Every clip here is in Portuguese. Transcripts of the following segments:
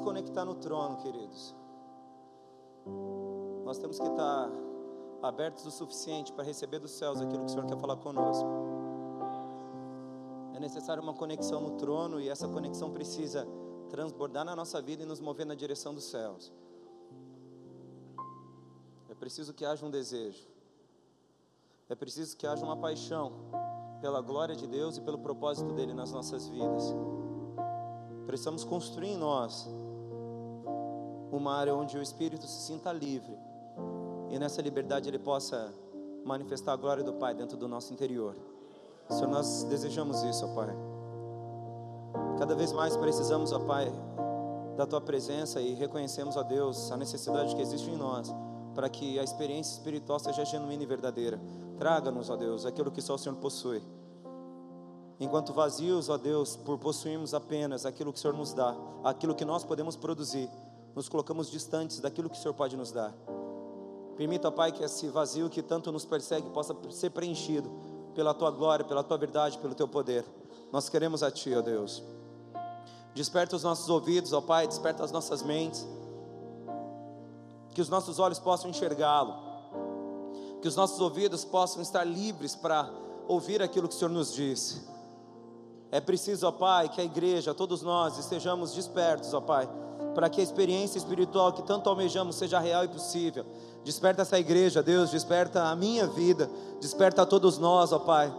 conectar no trono, queridos. Nós temos que estar abertos o suficiente para receber dos céus aquilo que o Senhor quer falar conosco. É necessário uma conexão no trono e essa conexão precisa transbordar na nossa vida e nos mover na direção dos céus. É preciso que haja um desejo. É preciso que haja uma paixão pela glória de Deus e pelo propósito dele nas nossas vidas. Precisamos construir em nós uma área onde o espírito se sinta livre e nessa liberdade ele possa manifestar a glória do Pai dentro do nosso interior. Senhor, nós desejamos isso, ó Pai. Cada vez mais precisamos, ó Pai, da Tua presença e reconhecemos, ó Deus, a necessidade que existe em nós para que a experiência espiritual seja genuína e verdadeira. Traga-nos, ó Deus, aquilo que só o Senhor possui. Enquanto vazios, ó Deus, por possuirmos apenas aquilo que o Senhor nos dá, aquilo que nós podemos produzir, nos colocamos distantes daquilo que o Senhor pode nos dar. Permita, Pai, que esse vazio que tanto nos persegue possa ser preenchido pela tua glória, pela tua verdade, pelo teu poder. Nós queremos a Ti, ó Deus. Desperta os nossos ouvidos, ó Pai, desperta as nossas mentes. Que os nossos olhos possam enxergá-lo. Que os nossos ouvidos possam estar livres para ouvir aquilo que o Senhor nos diz. É preciso, ó Pai, que a igreja, todos nós, estejamos despertos, ó Pai, para que a experiência espiritual que tanto almejamos seja real e possível. Desperta essa igreja, Deus, desperta a minha vida, desperta a todos nós, ó Pai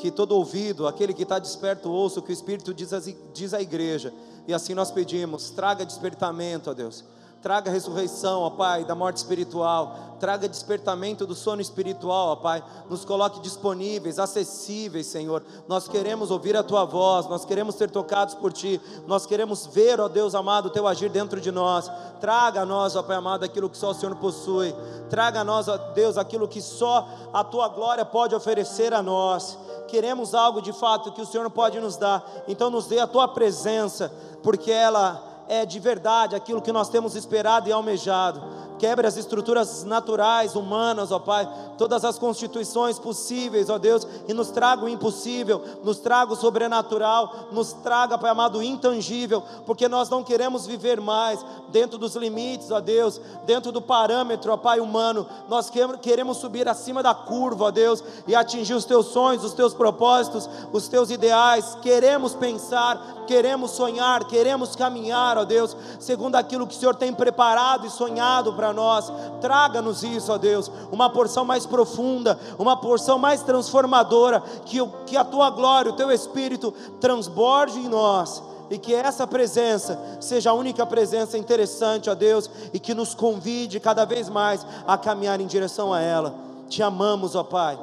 que todo ouvido, aquele que está desperto, ouça o que o Espírito diz, à igreja. E assim nós pedimos: traga despertamento, ó Deus. Traga ressurreição, ó Pai, da morte espiritual. Traga despertamento do sono espiritual, ó Pai. Nos coloque disponíveis, acessíveis, Senhor. Nós queremos ouvir a Tua voz, nós queremos ser tocados por Ti. Nós queremos ver, ó Deus amado, o Teu agir dentro de nós. Traga a nós, ó Pai amado, aquilo que só o Senhor possui. Traga a nós, ó Deus, aquilo que só a Tua glória pode oferecer a nós queremos algo de fato que o Senhor pode nos dar, então nos dê a tua presença, porque ela é de verdade aquilo que nós temos esperado e almejado quebre as estruturas naturais, humanas, ó Pai, todas as constituições possíveis, ó Deus, e nos traga o impossível, nos traga o sobrenatural, nos traga, Pai amado, o intangível, porque nós não queremos viver mais dentro dos limites, ó Deus, dentro do parâmetro, ó Pai, humano, nós queremos subir acima da curva, ó Deus, e atingir os teus sonhos, os teus propósitos, os teus ideais, queremos pensar, queremos sonhar, queremos caminhar, ó Deus, segundo aquilo que o Senhor tem preparado e sonhado para nós. Traga-nos isso, ó Deus, uma porção mais profunda, uma porção mais transformadora, que, que a tua glória, o teu Espírito transborde em nós e que essa presença seja a única presença interessante, ó Deus, e que nos convide cada vez mais a caminhar em direção a ela. Te amamos, ó Pai,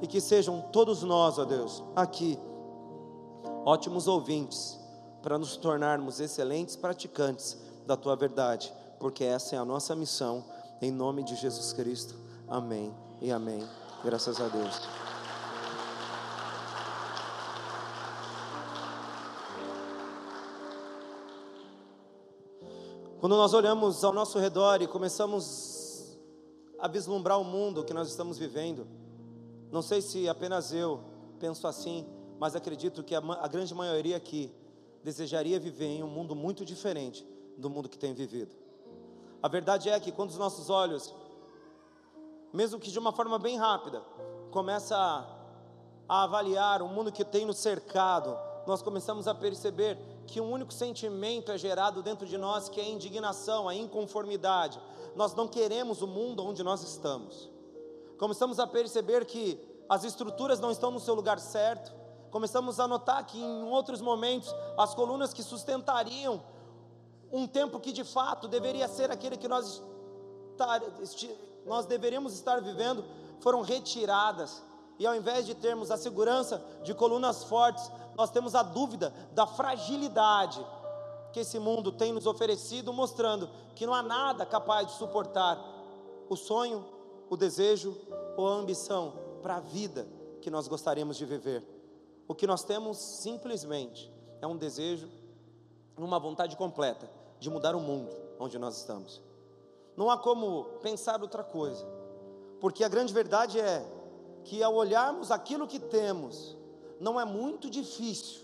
e que sejam todos nós, ó Deus, aqui, ótimos ouvintes, para nos tornarmos excelentes praticantes da tua verdade porque essa é a nossa missão, em nome de Jesus Cristo. Amém e amém. Graças a Deus. Quando nós olhamos ao nosso redor e começamos a vislumbrar o mundo que nós estamos vivendo, não sei se apenas eu penso assim, mas acredito que a, a grande maioria aqui desejaria viver em um mundo muito diferente do mundo que tem vivido. A verdade é que quando os nossos olhos, mesmo que de uma forma bem rápida, começa a, a avaliar o mundo que tem nos cercado, nós começamos a perceber que um único sentimento é gerado dentro de nós, que é a indignação, a inconformidade. Nós não queremos o mundo onde nós estamos. Começamos a perceber que as estruturas não estão no seu lugar certo. Começamos a notar que em outros momentos as colunas que sustentariam um tempo que de fato deveria ser aquele que nós, estar, nós deveríamos estar vivendo, foram retiradas. E ao invés de termos a segurança de colunas fortes, nós temos a dúvida da fragilidade que esse mundo tem nos oferecido, mostrando que não há nada capaz de suportar o sonho, o desejo ou a ambição para a vida que nós gostaríamos de viver. O que nós temos simplesmente é um desejo, uma vontade completa de mudar o mundo onde nós estamos. Não há como pensar outra coisa, porque a grande verdade é que ao olharmos aquilo que temos, não é muito difícil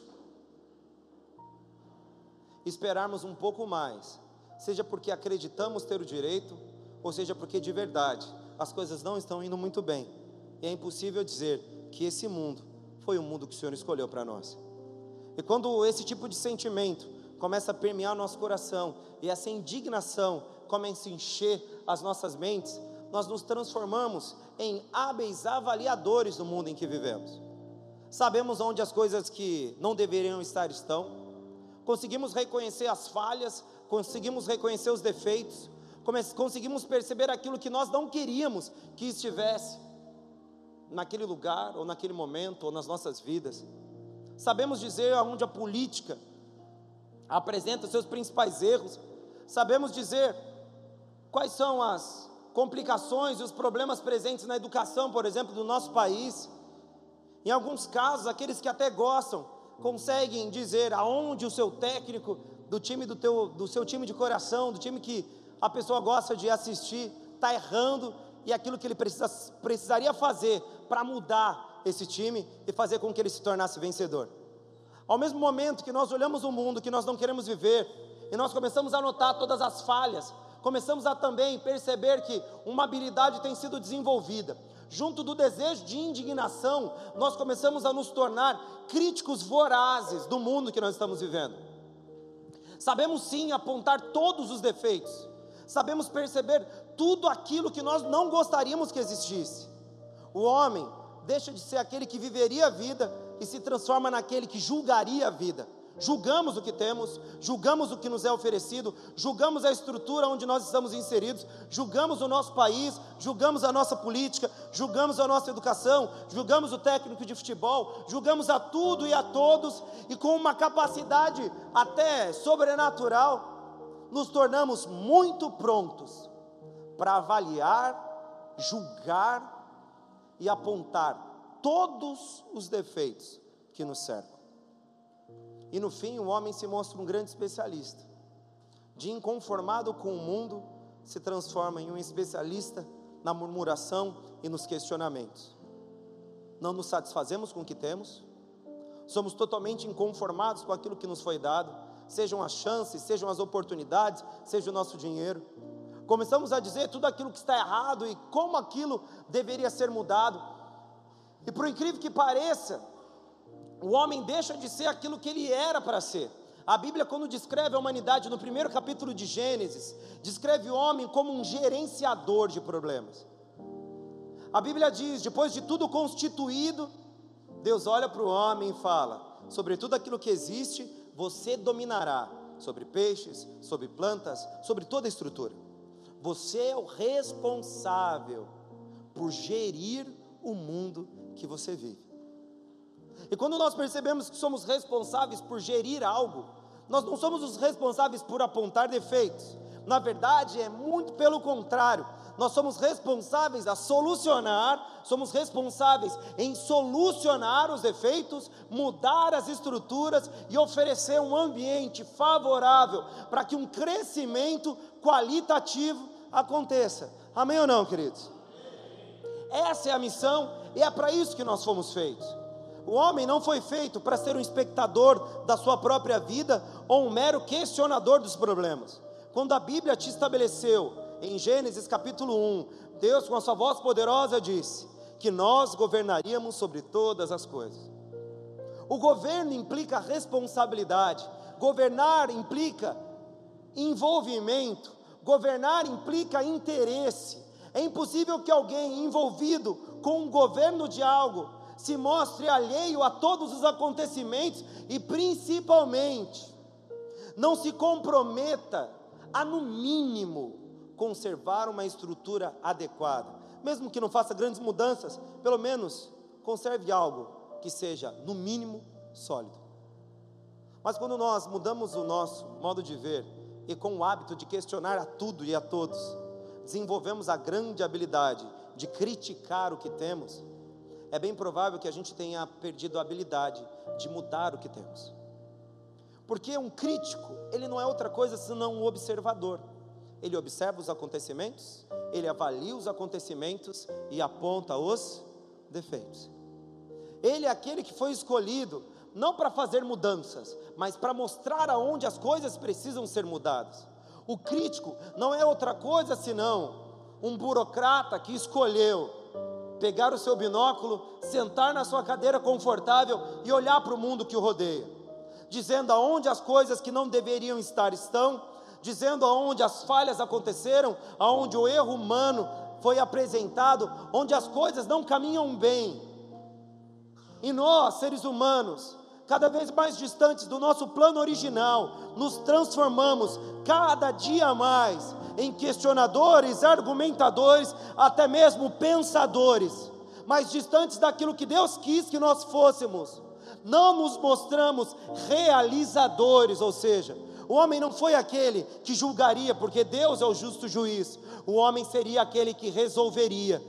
esperarmos um pouco mais, seja porque acreditamos ter o direito, ou seja porque de verdade as coisas não estão indo muito bem. E é impossível dizer que esse mundo foi o mundo que o Senhor escolheu para nós. E quando esse tipo de sentimento começa a permear nosso coração e essa indignação começa a encher as nossas mentes, nós nos transformamos em hábeis avaliadores do mundo em que vivemos. Sabemos onde as coisas que não deveriam estar estão, conseguimos reconhecer as falhas, conseguimos reconhecer os defeitos, conseguimos perceber aquilo que nós não queríamos que estivesse naquele lugar, ou naquele momento, ou nas nossas vidas. Sabemos dizer aonde a política apresenta seus principais erros, sabemos dizer quais são as complicações e os problemas presentes na educação, por exemplo, do nosso país. Em alguns casos, aqueles que até gostam conseguem dizer aonde o seu técnico do time do, teu, do seu time de coração, do time que a pessoa gosta de assistir, está errando e aquilo que ele precisa, precisaria fazer para mudar esse time e fazer com que ele se tornasse vencedor. Ao mesmo momento que nós olhamos o mundo que nós não queremos viver e nós começamos a notar todas as falhas, começamos a também perceber que uma habilidade tem sido desenvolvida. Junto do desejo de indignação, nós começamos a nos tornar críticos vorazes do mundo que nós estamos vivendo. Sabemos sim apontar todos os defeitos, sabemos perceber tudo aquilo que nós não gostaríamos que existisse. O homem deixa de ser aquele que viveria a vida e se transforma naquele que julgaria a vida. Julgamos o que temos, julgamos o que nos é oferecido, julgamos a estrutura onde nós estamos inseridos, julgamos o nosso país, julgamos a nossa política, julgamos a nossa educação, julgamos o técnico de futebol, julgamos a tudo e a todos, e com uma capacidade até sobrenatural, nos tornamos muito prontos para avaliar, julgar e apontar todos os defeitos que nos cercam. E no fim, o homem se mostra um grande especialista. De inconformado com o mundo, se transforma em um especialista na murmuração e nos questionamentos. Não nos satisfazemos com o que temos, somos totalmente inconformados com aquilo que nos foi dado, sejam as chances, sejam as oportunidades, seja o nosso dinheiro. Começamos a dizer tudo aquilo que está errado e como aquilo deveria ser mudado. E por incrível que pareça, o homem deixa de ser aquilo que ele era para ser. A Bíblia, quando descreve a humanidade no primeiro capítulo de Gênesis, descreve o homem como um gerenciador de problemas. A Bíblia diz: depois de tudo constituído, Deus olha para o homem e fala: sobre tudo aquilo que existe, você dominará sobre peixes, sobre plantas, sobre toda a estrutura. Você é o responsável por gerir o mundo que você vive. E quando nós percebemos que somos responsáveis por gerir algo, nós não somos os responsáveis por apontar defeitos. Na verdade, é muito pelo contrário. Nós somos responsáveis a solucionar, somos responsáveis em solucionar os defeitos, mudar as estruturas e oferecer um ambiente favorável para que um crescimento qualitativo aconteça. Amém ou não, queridos? Essa é a missão e é para isso que nós fomos feitos. O homem não foi feito para ser um espectador da sua própria vida ou um mero questionador dos problemas. Quando a Bíblia te estabeleceu, em Gênesis capítulo 1, Deus, com a sua voz poderosa, disse que nós governaríamos sobre todas as coisas. O governo implica responsabilidade, governar implica envolvimento, governar implica interesse. É impossível que alguém envolvido com o governo de algo se mostre alheio a todos os acontecimentos e, principalmente, não se comprometa a, no mínimo, conservar uma estrutura adequada. Mesmo que não faça grandes mudanças, pelo menos conserve algo que seja, no mínimo, sólido. Mas quando nós mudamos o nosso modo de ver e com o hábito de questionar a tudo e a todos, desenvolvemos a grande habilidade de criticar o que temos, é bem provável que a gente tenha perdido a habilidade de mudar o que temos. Porque um crítico, ele não é outra coisa senão um observador. Ele observa os acontecimentos, ele avalia os acontecimentos e aponta os defeitos. Ele é aquele que foi escolhido não para fazer mudanças, mas para mostrar aonde as coisas precisam ser mudadas. O crítico não é outra coisa senão um burocrata que escolheu pegar o seu binóculo, sentar na sua cadeira confortável e olhar para o mundo que o rodeia, dizendo aonde as coisas que não deveriam estar estão, dizendo aonde as falhas aconteceram, aonde o erro humano foi apresentado, onde as coisas não caminham bem. E nós, seres humanos, cada vez mais distantes do nosso plano original, nos transformamos cada dia mais em questionadores, argumentadores, até mesmo pensadores, mais distantes daquilo que Deus quis que nós fôssemos. Não nos mostramos realizadores, ou seja, o homem não foi aquele que julgaria, porque Deus é o justo juiz. O homem seria aquele que resolveria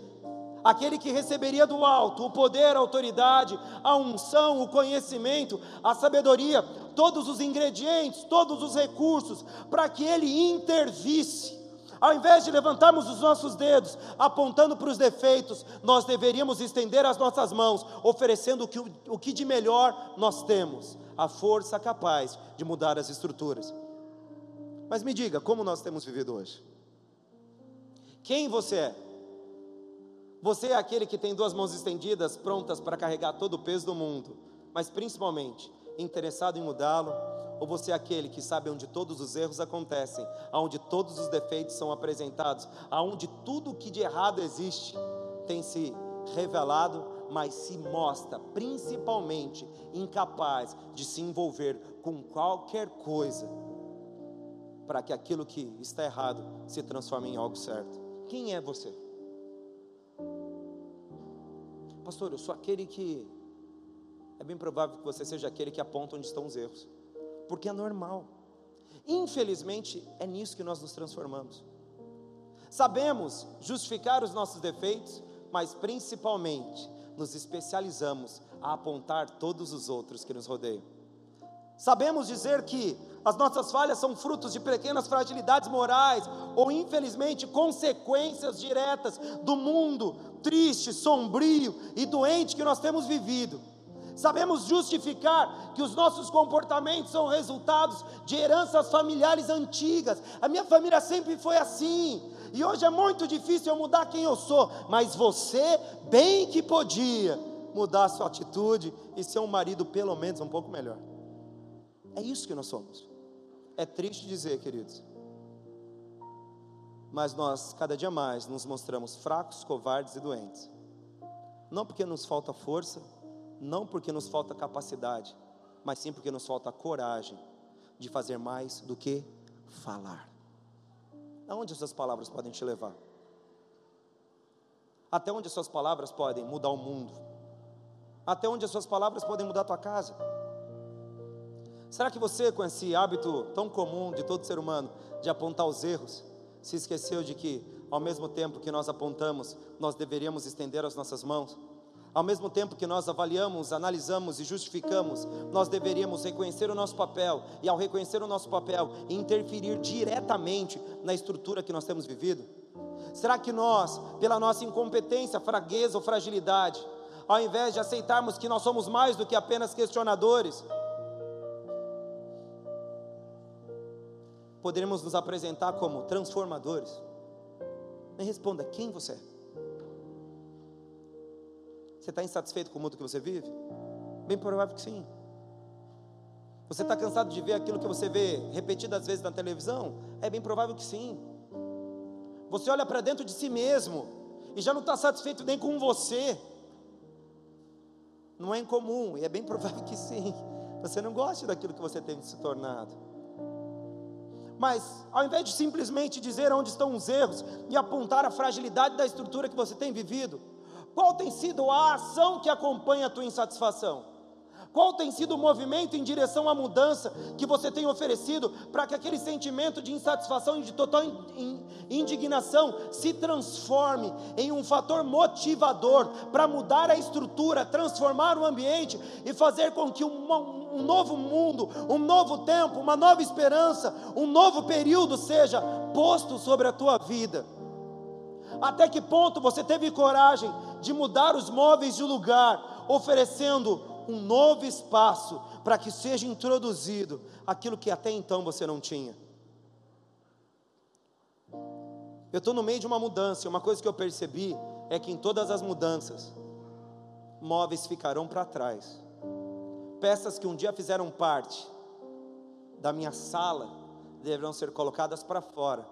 aquele que receberia do alto o poder, a autoridade, a unção, o conhecimento, a sabedoria, todos os ingredientes, todos os recursos, para que ele intervisse. Ao invés de levantarmos os nossos dedos apontando para os defeitos, nós deveríamos estender as nossas mãos, oferecendo o que, o que de melhor nós temos, a força capaz de mudar as estruturas. Mas me diga, como nós temos vivido hoje? Quem você é? Você é aquele que tem duas mãos estendidas, prontas para carregar todo o peso do mundo, mas principalmente interessado em mudá-lo? Ou você é aquele que sabe onde todos os erros acontecem, aonde todos os defeitos são apresentados, aonde tudo o que de errado existe tem se revelado, mas se mostra principalmente incapaz de se envolver com qualquer coisa para que aquilo que está errado se transforme em algo certo? Quem é você? Pastor, eu sou aquele que. É bem provável que você seja aquele que aponta onde estão os erros, porque é normal. Infelizmente, é nisso que nós nos transformamos. Sabemos justificar os nossos defeitos, mas principalmente nos especializamos a apontar todos os outros que nos rodeiam. Sabemos dizer que as nossas falhas são frutos de pequenas fragilidades morais ou, infelizmente, consequências diretas do mundo triste, sombrio e doente que nós temos vivido. Sabemos justificar que os nossos comportamentos são resultados de heranças familiares antigas. A minha família sempre foi assim. E hoje é muito difícil eu mudar quem eu sou, mas você bem que podia mudar a sua atitude e ser um marido pelo menos um pouco melhor. É isso que nós somos. É triste dizer, queridos. Mas nós, cada dia mais, nos mostramos fracos, covardes e doentes. Não porque nos falta força, não porque nos falta capacidade, mas sim porque nos falta coragem de fazer mais do que falar. Aonde essas palavras podem te levar? Até onde as suas palavras podem mudar o mundo? Até onde as suas palavras podem mudar a tua casa? Será que você, com esse hábito tão comum de todo ser humano, de apontar os erros, se esqueceu de que, ao mesmo tempo que nós apontamos, nós deveríamos estender as nossas mãos? Ao mesmo tempo que nós avaliamos, analisamos e justificamos, nós deveríamos reconhecer o nosso papel e, ao reconhecer o nosso papel, interferir diretamente na estrutura que nós temos vivido? Será que nós, pela nossa incompetência, fraqueza ou fragilidade, ao invés de aceitarmos que nós somos mais do que apenas questionadores, poderemos nos apresentar como transformadores? Me responda: quem você é? Você está insatisfeito com o mundo que você vive? Bem provável que sim. Você está cansado de ver aquilo que você vê repetidas vezes na televisão? É bem provável que sim. Você olha para dentro de si mesmo e já não está satisfeito nem com você. Não é incomum, e é bem provável que sim. Você não gosta daquilo que você tem se tornado. Mas, ao invés de simplesmente dizer onde estão os erros e apontar a fragilidade da estrutura que você tem vivido, qual tem sido a ação que acompanha a tua insatisfação? Qual tem sido o movimento em direção à mudança que você tem oferecido para que aquele sentimento de insatisfação e de total indignação se transforme em um fator motivador para mudar a estrutura, transformar o ambiente e fazer com que um, novo mundo, um novo tempo, uma nova esperança, um novo período seja posto sobre a tua vida? Até que ponto você teve coragem de mudar os móveis de lugar, oferecendo um novo espaço para que seja introduzido aquilo que até então você não tinha. Eu estou no meio de uma mudança, e uma coisa que eu percebi é que em todas as mudanças, móveis ficarão para trás. Peças que um dia fizeram parte da minha sala deverão ser colocadas para fora,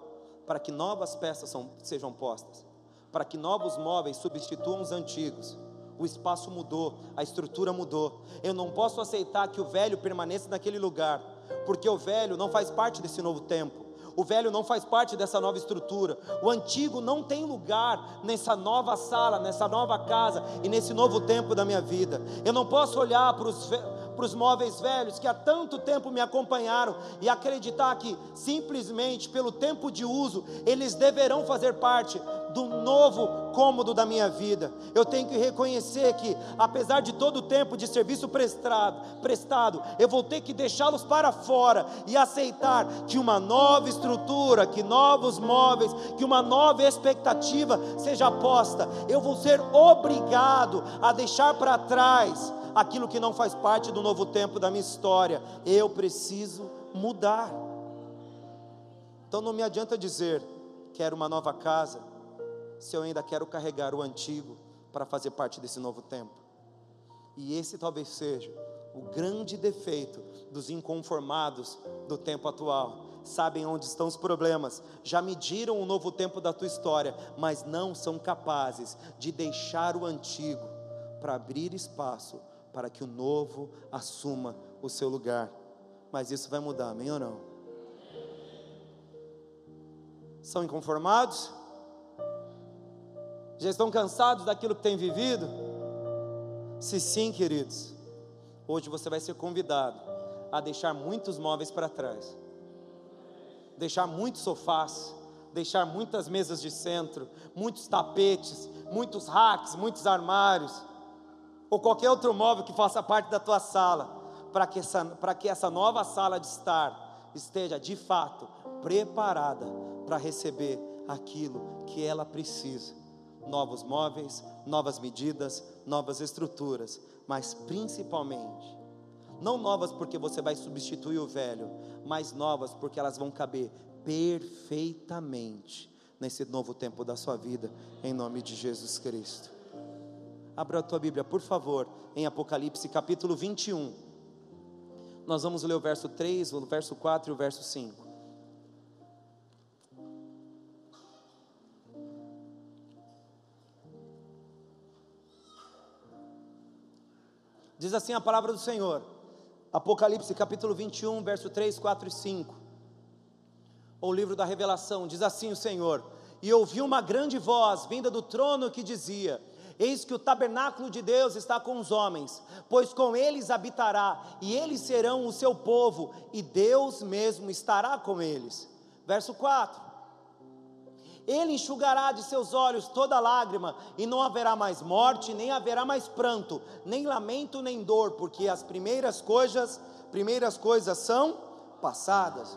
para que novas peças são, sejam postas, para que novos móveis substituam os antigos. O espaço mudou, a estrutura mudou. Eu não posso aceitar que o velho permaneça naquele lugar, porque o velho não faz parte desse novo tempo. O velho não faz parte dessa nova estrutura. O antigo não tem lugar nessa nova sala, nessa nova casa e nesse novo tempo da minha vida. Eu não posso olhar para os para os móveis velhos que há tanto tempo me acompanharam e acreditar que simplesmente pelo tempo de uso eles deverão fazer parte do novo cômodo da minha vida. Eu tenho que reconhecer que, apesar de todo o tempo de serviço prestado, prestado eu vou ter que deixá-los para fora e aceitar que uma nova estrutura, que novos móveis, que uma nova expectativa seja posta. Eu vou ser obrigado a deixar para trás aquilo que não faz parte do novo tempo da minha história. Eu preciso mudar. Então não me adianta dizer, quero uma nova casa, se eu ainda quero carregar o antigo para fazer parte desse novo tempo. E esse talvez seja o grande defeito dos inconformados do tempo atual. Sabem onde estão os problemas, já mediram o novo tempo da tua história, mas não são capazes de deixar o antigo para abrir espaço para que o novo assuma o seu lugar. Mas isso vai mudar, amém ou não? São inconformados? Já estão cansados daquilo que têm vivido? Se sim, queridos, hoje você vai ser convidado a deixar muitos móveis para trás, deixar muitos sofás, deixar muitas mesas de centro, muitos tapetes, muitos racks, muitos armários ou qualquer outro móvel que faça parte da tua sala, para que essa, para que essa nova sala de estar esteja de fato preparada para receber aquilo que ela precisa. Novos móveis, novas medidas, novas estruturas, mas principalmente, não novas porque você vai substituir o velho, mas novas porque elas vão caber perfeitamente nesse novo tempo da sua vida, em nome de Jesus Cristo. Abra a tua Bíblia, por favor, em Apocalipse capítulo 21. Nós vamos ler o verso 3, o verso 4 e o verso 5. Diz assim a palavra do Senhor, Apocalipse capítulo 21, verso 3, 4 e 5. Ou o livro da Revelação, diz assim o Senhor: E ouvi uma grande voz vinda do trono que dizia: Eis que o tabernáculo de Deus está com os homens, pois com eles habitará, e eles serão o seu povo, e Deus mesmo estará com eles. Verso 4: Ele enxugará de seus olhos toda lágrima, e não haverá mais morte, nem haverá mais pranto, nem lamento, nem dor, porque as primeiras coisas, primeiras coisas são passadas.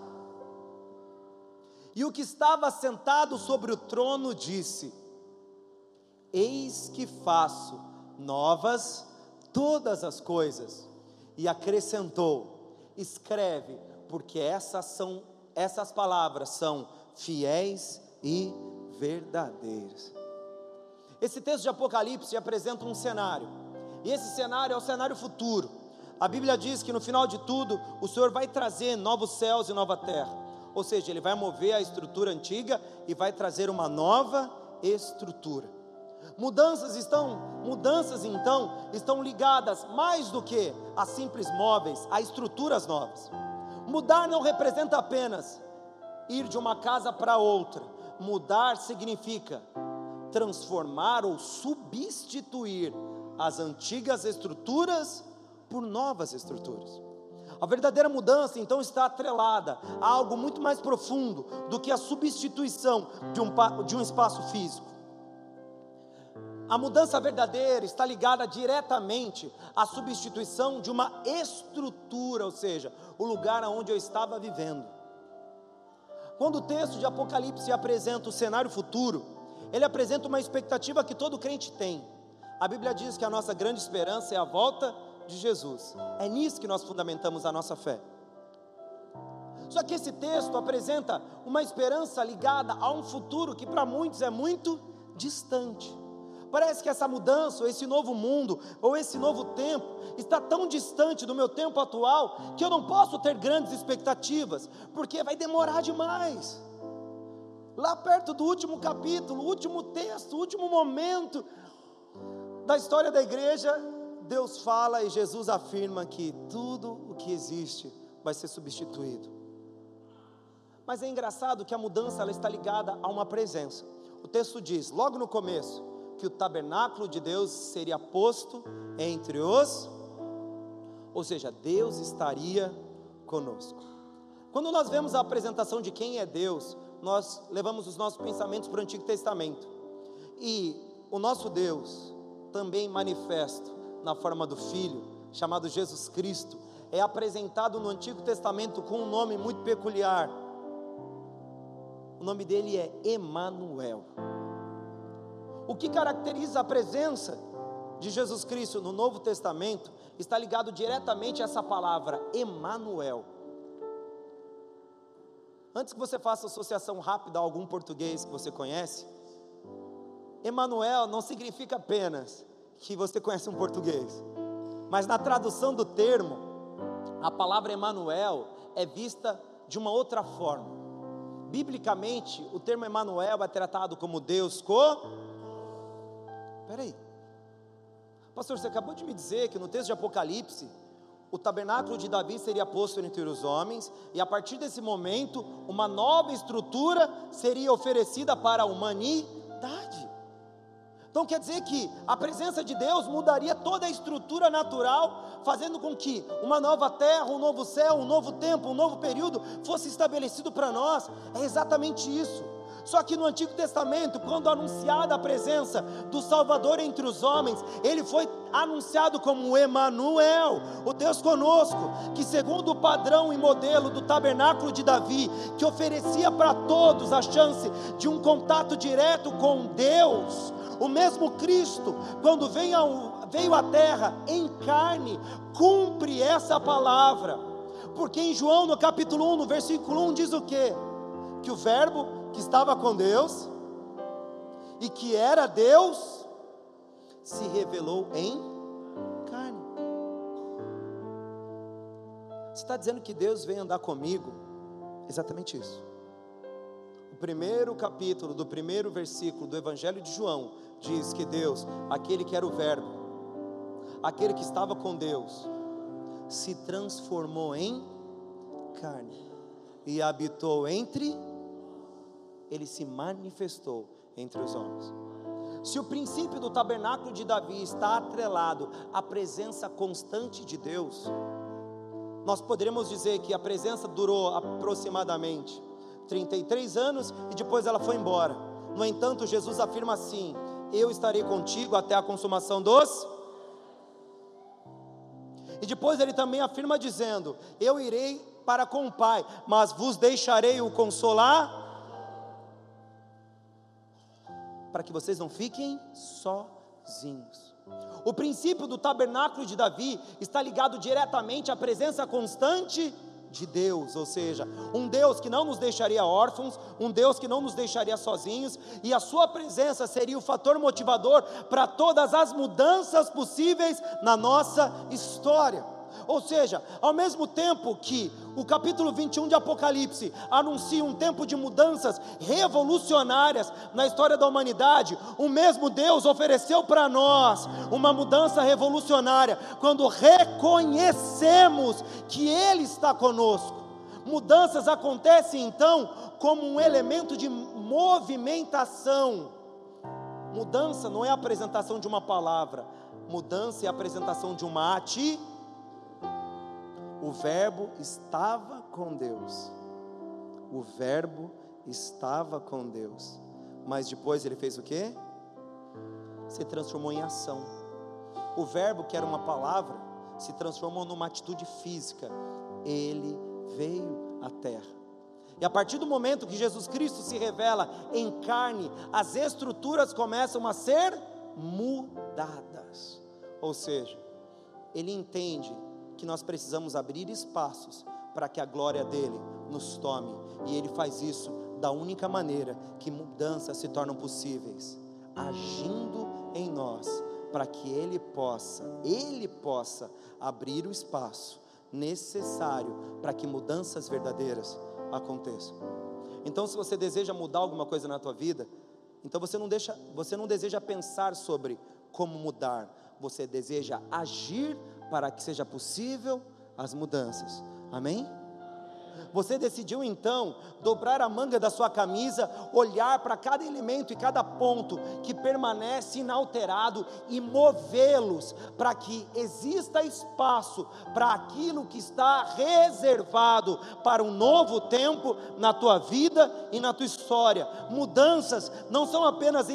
E o que estava sentado sobre o trono disse: Eis que faço novas todas as coisas. E acrescentou: Escreve, porque essas são essas palavras são fiéis e verdadeiras. Esse texto de Apocalipse apresenta um cenário. E esse cenário é o cenário futuro. A Bíblia diz que no final de tudo, o Senhor vai trazer novos céus e nova terra. Ou seja, ele vai mover a estrutura antiga e vai trazer uma nova estrutura. Mudanças estão, mudanças então estão ligadas mais do que a simples móveis, a estruturas novas. Mudar não representa apenas ir de uma casa para outra. Mudar significa transformar ou substituir as antigas estruturas por novas estruturas. A verdadeira mudança então está atrelada a algo muito mais profundo do que a substituição de um, de um espaço físico. A mudança verdadeira está ligada diretamente à substituição de uma estrutura, ou seja, o lugar onde eu estava vivendo. Quando o texto de Apocalipse apresenta o cenário futuro, ele apresenta uma expectativa que todo crente tem. A Bíblia diz que a nossa grande esperança é a volta de Jesus. É nisso que nós fundamentamos a nossa fé. Só que esse texto apresenta uma esperança ligada a um futuro que para muitos é muito distante. Parece que essa mudança, ou esse novo mundo, ou esse novo tempo, está tão distante do meu tempo atual que eu não posso ter grandes expectativas, porque vai demorar demais. Lá perto do último capítulo, último texto, último momento da história da igreja, Deus fala e Jesus afirma que tudo o que existe vai ser substituído. Mas é engraçado que a mudança ela está ligada a uma presença. O texto diz, logo no começo, que o tabernáculo de Deus seria posto entre os, ou seja, Deus estaria conosco. Quando nós vemos a apresentação de quem é Deus, nós levamos os nossos pensamentos para o Antigo Testamento. E o nosso Deus, também manifesto na forma do Filho, chamado Jesus Cristo, é apresentado no Antigo Testamento com um nome muito peculiar, o nome dele é Emanuel. O que caracteriza a presença de Jesus Cristo no Novo Testamento está ligado diretamente a essa palavra Emanuel. Antes que você faça associação rápida a algum português que você conhece, Emanuel não significa apenas que você conhece um português, mas na tradução do termo, a palavra Emanuel é vista de uma outra forma. Biblicamente, o termo Emanuel é tratado como Deus co. Peraí. Pastor, você acabou de me dizer que no texto de Apocalipse, o tabernáculo de Davi seria posto entre os homens, e a partir desse momento, uma nova estrutura seria oferecida para a humanidade. Então quer dizer que a presença de Deus mudaria toda a estrutura natural, fazendo com que uma nova terra, um novo céu, um novo tempo, um novo período fosse estabelecido para nós. É exatamente isso. Só que no Antigo Testamento, quando anunciada a presença do Salvador entre os homens, ele foi anunciado como Emanuel, o Deus conosco, que segundo o padrão e modelo do tabernáculo de Davi, que oferecia para todos a chance de um contato direto com Deus, o mesmo Cristo, quando veio, ao, veio à terra em carne, cumpre essa palavra. Porque em João, no capítulo 1, no versículo 1, diz o quê? Que o Verbo que estava com Deus e que era Deus se revelou em carne. Você está dizendo que Deus vem andar comigo? Exatamente isso. O primeiro capítulo do primeiro versículo do Evangelho de João diz que Deus, aquele que era o Verbo, aquele que estava com Deus, se transformou em carne e habitou entre, ele se manifestou entre os homens. Se o princípio do tabernáculo de Davi está atrelado à presença constante de Deus, nós poderíamos dizer que a presença durou aproximadamente 33 anos e depois ela foi embora. No entanto, Jesus afirma assim: eu estarei contigo até a consumação dos. E depois ele também afirma dizendo: Eu irei para com o Pai, mas vos deixarei o consolar, para que vocês não fiquem sozinhos. O princípio do tabernáculo de Davi está ligado diretamente à presença constante de Deus, ou seja, um Deus que não nos deixaria órfãos, um Deus que não nos deixaria sozinhos, e a Sua presença seria o fator motivador para todas as mudanças possíveis na nossa história. Ou seja, ao mesmo tempo que o capítulo 21 de Apocalipse anuncia um tempo de mudanças revolucionárias na história da humanidade, o mesmo Deus ofereceu para nós uma mudança revolucionária quando reconhecemos que Ele está conosco. Mudanças acontecem então como um elemento de movimentação. Mudança não é a apresentação de uma palavra, mudança é a apresentação de uma atitude o Verbo estava com Deus. O Verbo estava com Deus. Mas depois ele fez o quê? Se transformou em ação. O Verbo, que era uma palavra, se transformou numa atitude física. Ele veio à terra. E a partir do momento que Jesus Cristo se revela em carne, as estruturas começam a ser mudadas. Ou seja, ele entende que nós precisamos abrir espaços para que a glória dele nos tome, e ele faz isso da única maneira que mudanças se tornam possíveis, agindo em nós, para que ele possa, ele possa abrir o espaço necessário para que mudanças verdadeiras aconteçam. Então, se você deseja mudar alguma coisa na tua vida, então você não deixa, você não deseja pensar sobre como mudar, você deseja agir para que seja possível as mudanças. Amém? Você decidiu então dobrar a manga da sua camisa, olhar para cada elemento e cada ponto que permanece inalterado e movê-los para que exista espaço para aquilo que está reservado para um novo tempo na tua vida e na tua história. Mudanças não são apenas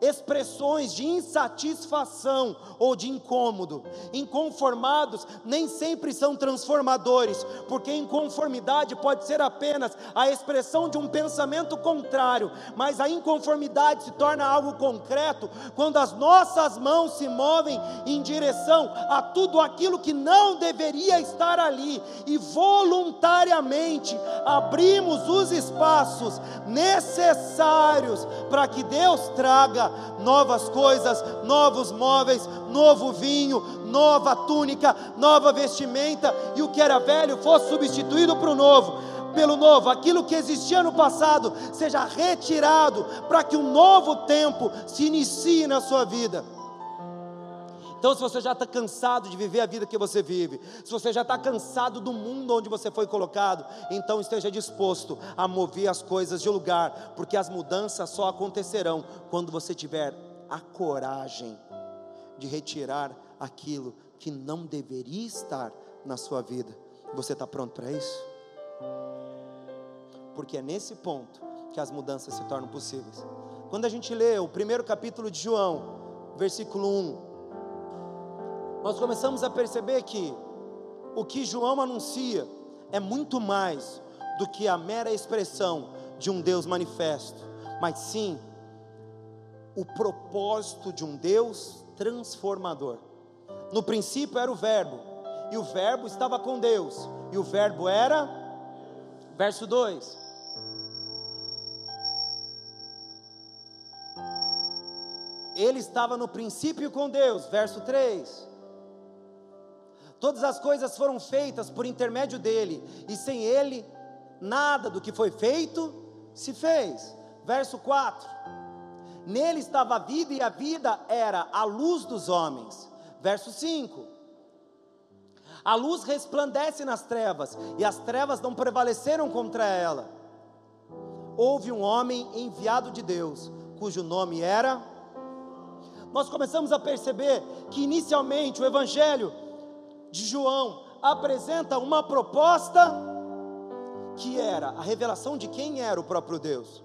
expressões de insatisfação ou de incômodo. Inconformados nem sempre são transformadores, porque inconformidade pode ser apenas a expressão de um pensamento contrário, mas a inconformidade se torna algo concreto quando as nossas mãos se movem em direção a tudo aquilo que não deveria estar ali e voluntariamente abrimos os espaços necessários para que Deus traga novas coisas, novos móveis, novo vinho, nova túnica, nova vestimenta, e o que era velho fosse substituído o novo pelo novo, aquilo que existia no passado seja retirado para que um novo tempo se inicie na sua vida. Então, se você já está cansado de viver a vida que você vive, se você já está cansado do mundo onde você foi colocado, então esteja disposto a mover as coisas de lugar, porque as mudanças só acontecerão quando você tiver a coragem de retirar aquilo que não deveria estar na sua vida. Você está pronto para isso? Porque é nesse ponto que as mudanças se tornam possíveis. Quando a gente lê o primeiro capítulo de João, versículo 1, nós começamos a perceber que o que João anuncia é muito mais do que a mera expressão de um Deus manifesto, mas sim o propósito de um Deus transformador. No princípio era o Verbo, e o Verbo estava com Deus, e o Verbo era, verso 2: Ele estava no princípio com Deus, verso 3. Todas as coisas foram feitas por intermédio dele, e sem ele, nada do que foi feito se fez. Verso 4: Nele estava a vida, e a vida era a luz dos homens. Verso 5: A luz resplandece nas trevas, e as trevas não prevaleceram contra ela. Houve um homem enviado de Deus, cujo nome era. Nós começamos a perceber que inicialmente o Evangelho de João apresenta uma proposta que era a revelação de quem era o próprio Deus.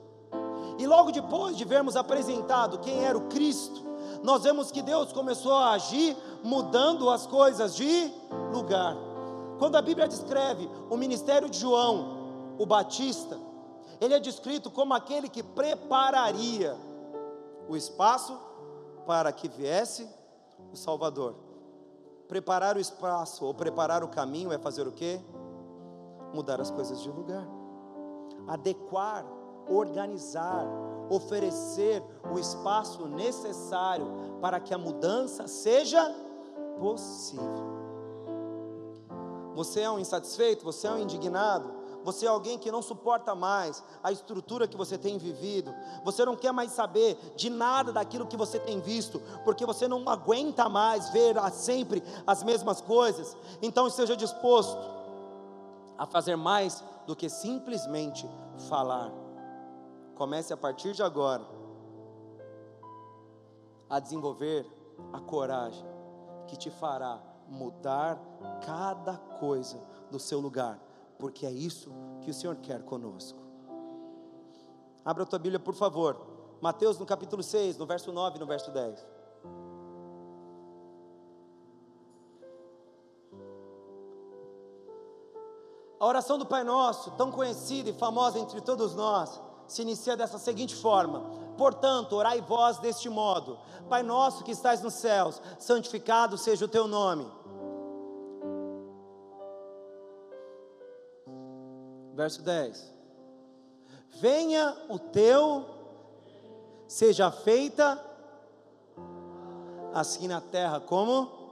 E logo depois de vermos apresentado quem era o Cristo, nós vemos que Deus começou a agir mudando as coisas de lugar. Quando a Bíblia descreve o ministério de João, o Batista, ele é descrito como aquele que prepararia o espaço para que viesse o Salvador. Preparar o espaço ou preparar o caminho é fazer o quê? Mudar as coisas de lugar. Adequar, organizar, oferecer o espaço necessário para que a mudança seja possível. Você é um insatisfeito? Você é um indignado? Você é alguém que não suporta mais a estrutura que você tem vivido, você não quer mais saber de nada daquilo que você tem visto, porque você não aguenta mais ver sempre as mesmas coisas, então esteja disposto a fazer mais do que simplesmente falar. Comece a partir de agora a desenvolver a coragem que te fará mudar cada coisa do seu lugar porque é isso que o Senhor quer conosco. Abra a tua Bíblia, por favor. Mateus no capítulo 6, no verso 9 e no verso 10. A oração do Pai Nosso, tão conhecida e famosa entre todos nós, se inicia dessa seguinte forma: Portanto, orai vós deste modo: Pai nosso que estais nos céus, santificado seja o teu nome. Verso 10. Venha o teu, seja feita assim na terra como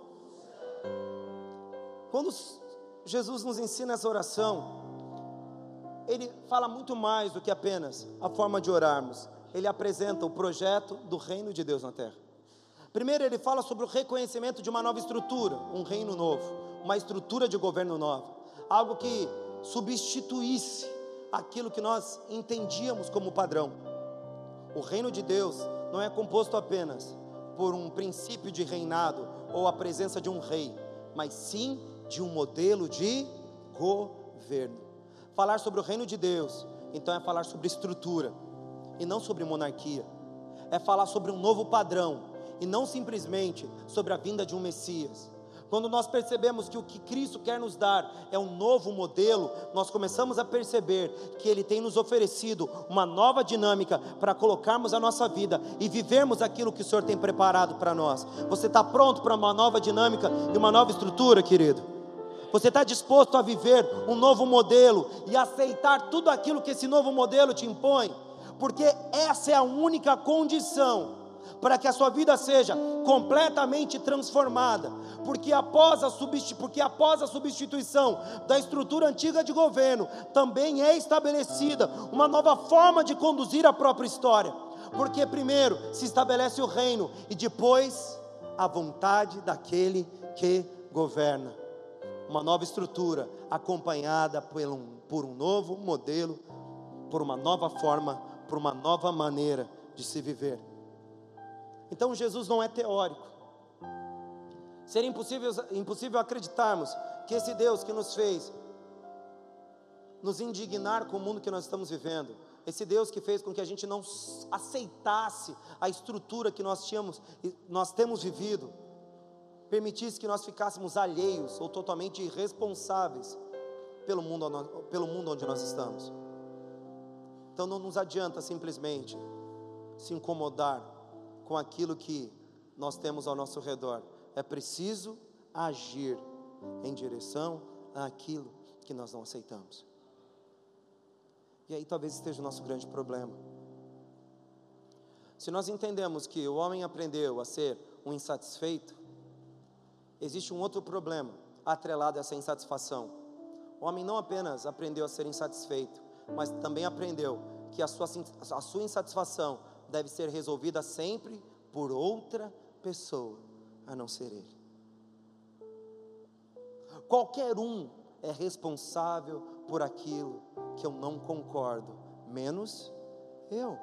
quando Jesus nos ensina essa oração, ele fala muito mais do que apenas a forma de orarmos. Ele apresenta o projeto do reino de Deus na terra. Primeiro, ele fala sobre o reconhecimento de uma nova estrutura, um reino novo, uma estrutura de governo nova, algo que substituísse aquilo que nós entendíamos como padrão. O reino de Deus não é composto apenas por um princípio de reinado ou a presença de um rei, mas sim de um modelo de governo. Falar sobre o reino de Deus, então é falar sobre estrutura e não sobre monarquia. É falar sobre um novo padrão e não simplesmente sobre a vinda de um Messias. Quando nós percebemos que o que Cristo quer nos dar é um novo modelo, nós começamos a perceber que Ele tem nos oferecido uma nova dinâmica para colocarmos a nossa vida e vivermos aquilo que o Senhor tem preparado para nós. Você está pronto para uma nova dinâmica e uma nova estrutura, querido? Você está disposto a viver um novo modelo e aceitar tudo aquilo que esse novo modelo te impõe? Porque essa é a única condição para que a sua vida seja completamente transformada, porque após, a porque após a substituição da estrutura antiga de governo, também é estabelecida uma nova forma de conduzir a própria história, porque primeiro se estabelece o reino e depois a vontade daquele que governa. Uma nova estrutura acompanhada por um, por um novo modelo, por uma nova forma, por uma nova maneira de se viver. Então Jesus não é teórico. Seria impossível, impossível acreditarmos que esse Deus que nos fez nos indignar com o mundo que nós estamos vivendo, esse Deus que fez com que a gente não aceitasse a estrutura que nós tínhamos, nós temos vivido, permitisse que nós ficássemos alheios ou totalmente irresponsáveis pelo mundo, pelo mundo onde nós estamos. Então não nos adianta simplesmente se incomodar com aquilo que nós temos ao nosso redor. É preciso agir em direção àquilo que nós não aceitamos. E aí talvez esteja o nosso grande problema. Se nós entendemos que o homem aprendeu a ser um insatisfeito, existe um outro problema atrelado a essa insatisfação. O homem não apenas aprendeu a ser insatisfeito, mas também aprendeu que a sua, a sua insatisfação deve ser resolvida sempre por outra pessoa, a não ser Ele. Qualquer um é responsável por aquilo que eu não concordo, menos eu.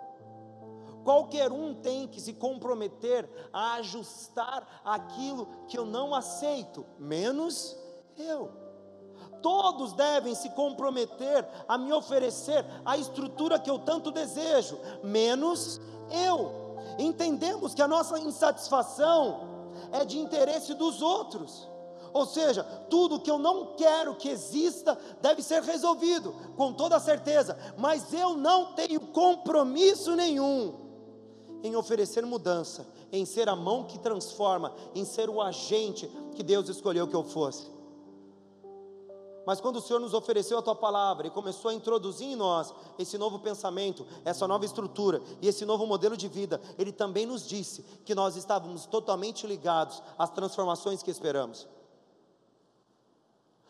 Qualquer um tem que se comprometer a ajustar aquilo que eu não aceito, menos eu. Todos devem se comprometer a me oferecer a estrutura que eu tanto desejo, menos eu. Entendemos que a nossa insatisfação é de interesse dos outros. Ou seja, tudo que eu não quero que exista deve ser resolvido, com toda certeza, mas eu não tenho compromisso nenhum em oferecer mudança, em ser a mão que transforma, em ser o agente que Deus escolheu que eu fosse. Mas quando o Senhor nos ofereceu a tua palavra e começou a introduzir em nós esse novo pensamento, essa nova estrutura e esse novo modelo de vida, Ele também nos disse que nós estávamos totalmente ligados às transformações que esperamos.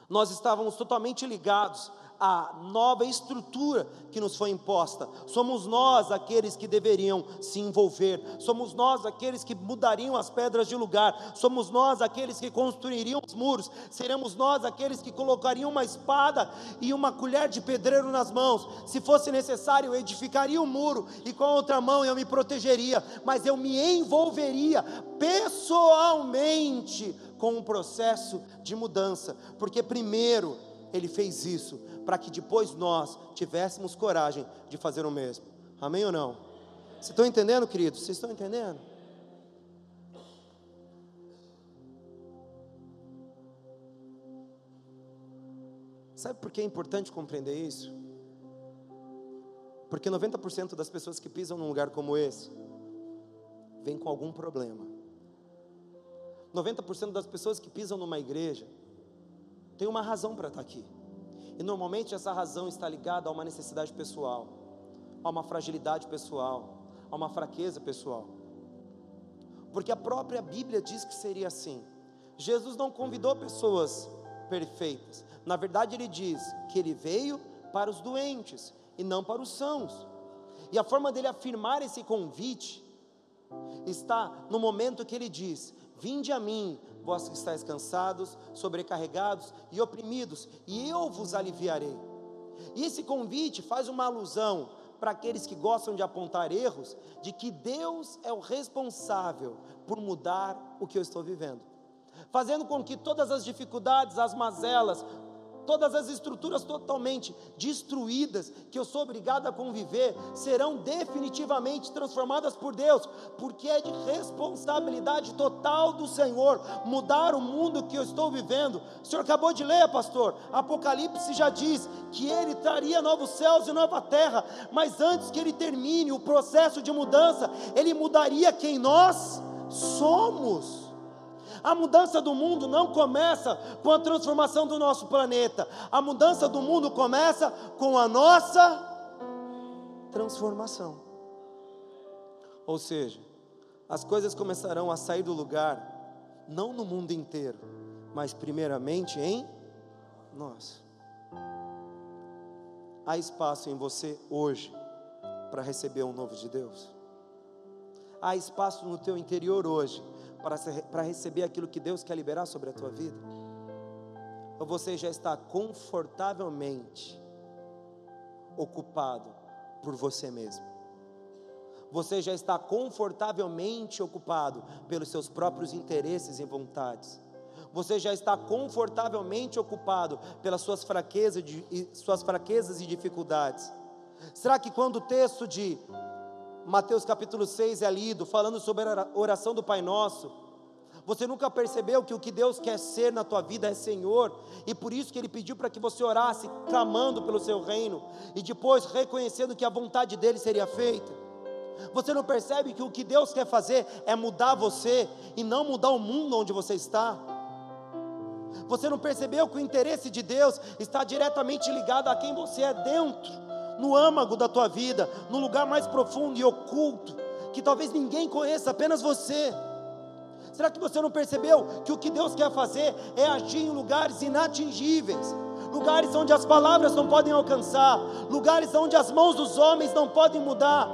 Nós estávamos totalmente ligados a nova estrutura que nos foi imposta. Somos nós aqueles que deveriam se envolver, somos nós aqueles que mudariam as pedras de lugar, somos nós aqueles que construiriam os muros, seremos nós aqueles que colocariam uma espada e uma colher de pedreiro nas mãos. Se fosse necessário, eu edificaria o um muro e com a outra mão eu me protegeria, mas eu me envolveria pessoalmente com um processo de mudança, porque primeiro ele fez isso para que depois nós tivéssemos coragem de fazer o mesmo. Amém ou não? Vocês estão entendendo, queridos? Vocês estão entendendo? Sabe por que é importante compreender isso? Porque 90% das pessoas que pisam num lugar como esse vêm com algum problema. 90% das pessoas que pisam numa igreja tem uma razão para estar aqui. E normalmente essa razão está ligada a uma necessidade pessoal, a uma fragilidade pessoal, a uma fraqueza pessoal. Porque a própria Bíblia diz que seria assim. Jesus não convidou pessoas perfeitas. Na verdade, ele diz que ele veio para os doentes e não para os sãos. E a forma dele afirmar esse convite está no momento que ele diz: Vinde a mim, vós que estáis cansados, sobrecarregados e oprimidos, e eu vos aliviarei. E esse convite faz uma alusão para aqueles que gostam de apontar erros, de que Deus é o responsável por mudar o que eu estou vivendo, fazendo com que todas as dificuldades, as mazelas, todas as estruturas totalmente destruídas que eu sou obrigado a conviver serão definitivamente transformadas por Deus, porque é de responsabilidade total do Senhor mudar o mundo que eu estou vivendo. O senhor acabou de ler, pastor, Apocalipse já diz que ele traria novos céus e nova terra, mas antes que ele termine o processo de mudança, ele mudaria quem nós somos. A mudança do mundo não começa com a transformação do nosso planeta. A mudança do mundo começa com a nossa transformação. Ou seja, as coisas começarão a sair do lugar, não no mundo inteiro, mas primeiramente em nós. Há espaço em você hoje para receber um novo de Deus? Há espaço no teu interior hoje para, receber aquilo que Deus quer liberar sobre a tua vida? Ou você já está confortavelmente ocupado por você mesmo? Você já está confortavelmente ocupado pelos seus próprios interesses e vontades? Você já está confortavelmente ocupado pelas suas fraquezas, suas fraquezas e dificuldades? Será que quando o texto de Mateus capítulo 6 é lido, falando sobre a oração do Pai Nosso. Você nunca percebeu que o que Deus quer ser na tua vida é Senhor, e por isso que Ele pediu para que você orasse, clamando pelo seu reino, e depois reconhecendo que a vontade dele seria feita. Você não percebe que o que Deus quer fazer é mudar você e não mudar o mundo onde você está? Você não percebeu que o interesse de Deus está diretamente ligado a quem você é dentro? No âmago da tua vida, no lugar mais profundo e oculto, que talvez ninguém conheça, apenas você. Será que você não percebeu que o que Deus quer fazer é agir em lugares inatingíveis? Lugares onde as palavras não podem alcançar, lugares onde as mãos dos homens não podem mudar.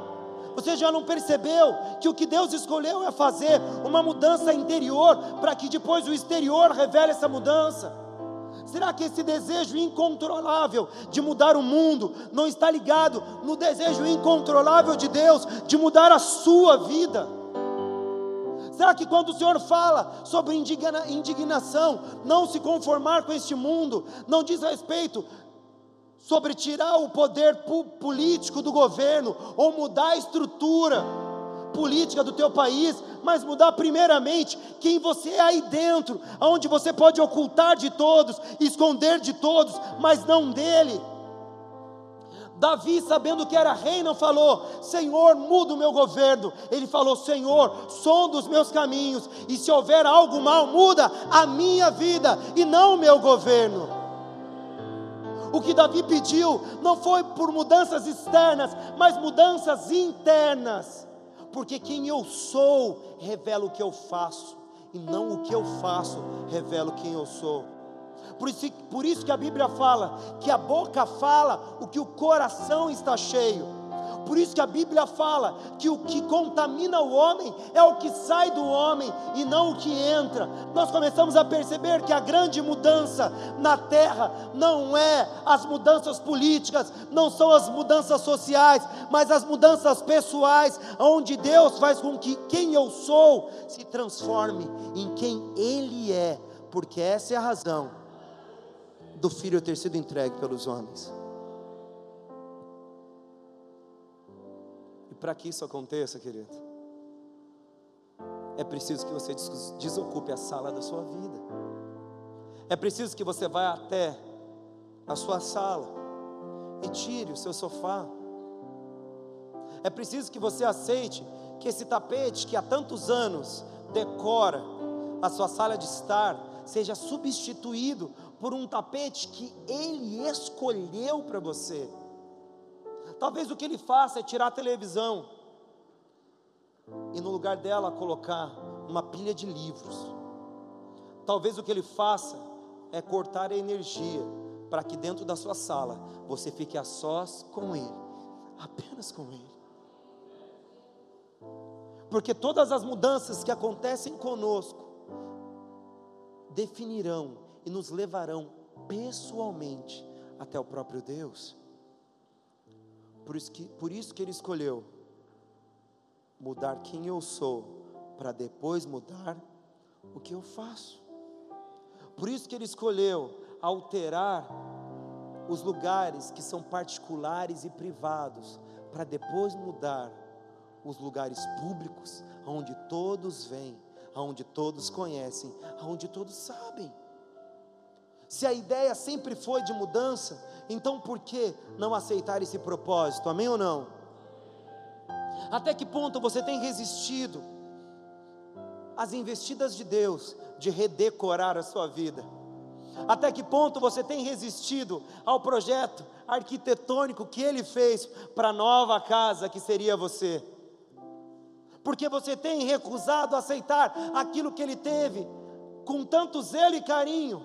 Você já não percebeu que o que Deus escolheu é fazer uma mudança interior para que depois o exterior revele essa mudança? Será que esse desejo incontrolável de mudar o mundo não está ligado no desejo incontrolável de Deus de mudar a sua vida? Será que quando o Senhor fala sobre indigna, indignação, não se conformar com este mundo, não diz respeito sobre tirar o poder político do governo ou mudar a estrutura? Política do teu país, mas mudar primeiramente quem você é aí dentro, aonde você pode ocultar de todos, esconder de todos, mas não dele. Davi, sabendo que era rei, não falou: Senhor, muda o meu governo. Ele falou: Senhor, sonda os meus caminhos, e se houver algo mal, muda a minha vida e não o meu governo. O que Davi pediu não foi por mudanças externas, mas mudanças internas porque quem eu sou revela o que eu faço, e não o que eu faço revela quem eu sou. Por isso, por isso que a Bíblia fala que a boca fala o que o coração está cheio. Por isso que a Bíblia fala que o que contamina o homem é o que sai do homem e não o que entra. Nós começamos a perceber que a grande mudança na terra não é as mudanças políticas, não são as mudanças sociais, mas as mudanças pessoais, onde Deus faz com que quem eu sou se transforme em quem Ele é, porque essa é a razão do filho ter sido entregue pelos homens. Para que isso aconteça, querido, é preciso que você desocupe a sala da sua vida. É preciso que você vá até a sua sala e tire o seu sofá É preciso que você aceite que esse tapete que há tantos anos decora a sua sala de estar seja substituído por um tapete que ele escolheu para você. Talvez o que ele faça é tirar a televisão e no lugar dela colocar uma pilha de livros. Talvez o que ele faça é cortar a energia para que dentro da sua sala você fique a sós com ele, apenas com ele. Porque todas as mudanças que acontecem conosco definirão e nos levarão pessoalmente até o próprio Deus. Por isso que, por isso que ele escolheu mudar quem eu sou, para depois mudar o que eu faço. Por isso que ele escolheu alterar os lugares que são particulares e privados, para depois mudar os lugares públicos, onde todos vêm, onde todos conhecem, onde todos sabem. Se a ideia sempre foi de mudança, então por que não aceitar esse propósito? Amém ou não? Até que ponto você tem resistido às investidas de Deus de redecorar a sua vida? Até que ponto você tem resistido ao projeto arquitetônico que ele fez para a nova casa que seria você? Porque você tem recusado aceitar aquilo que ele teve com tanto zelo e carinho,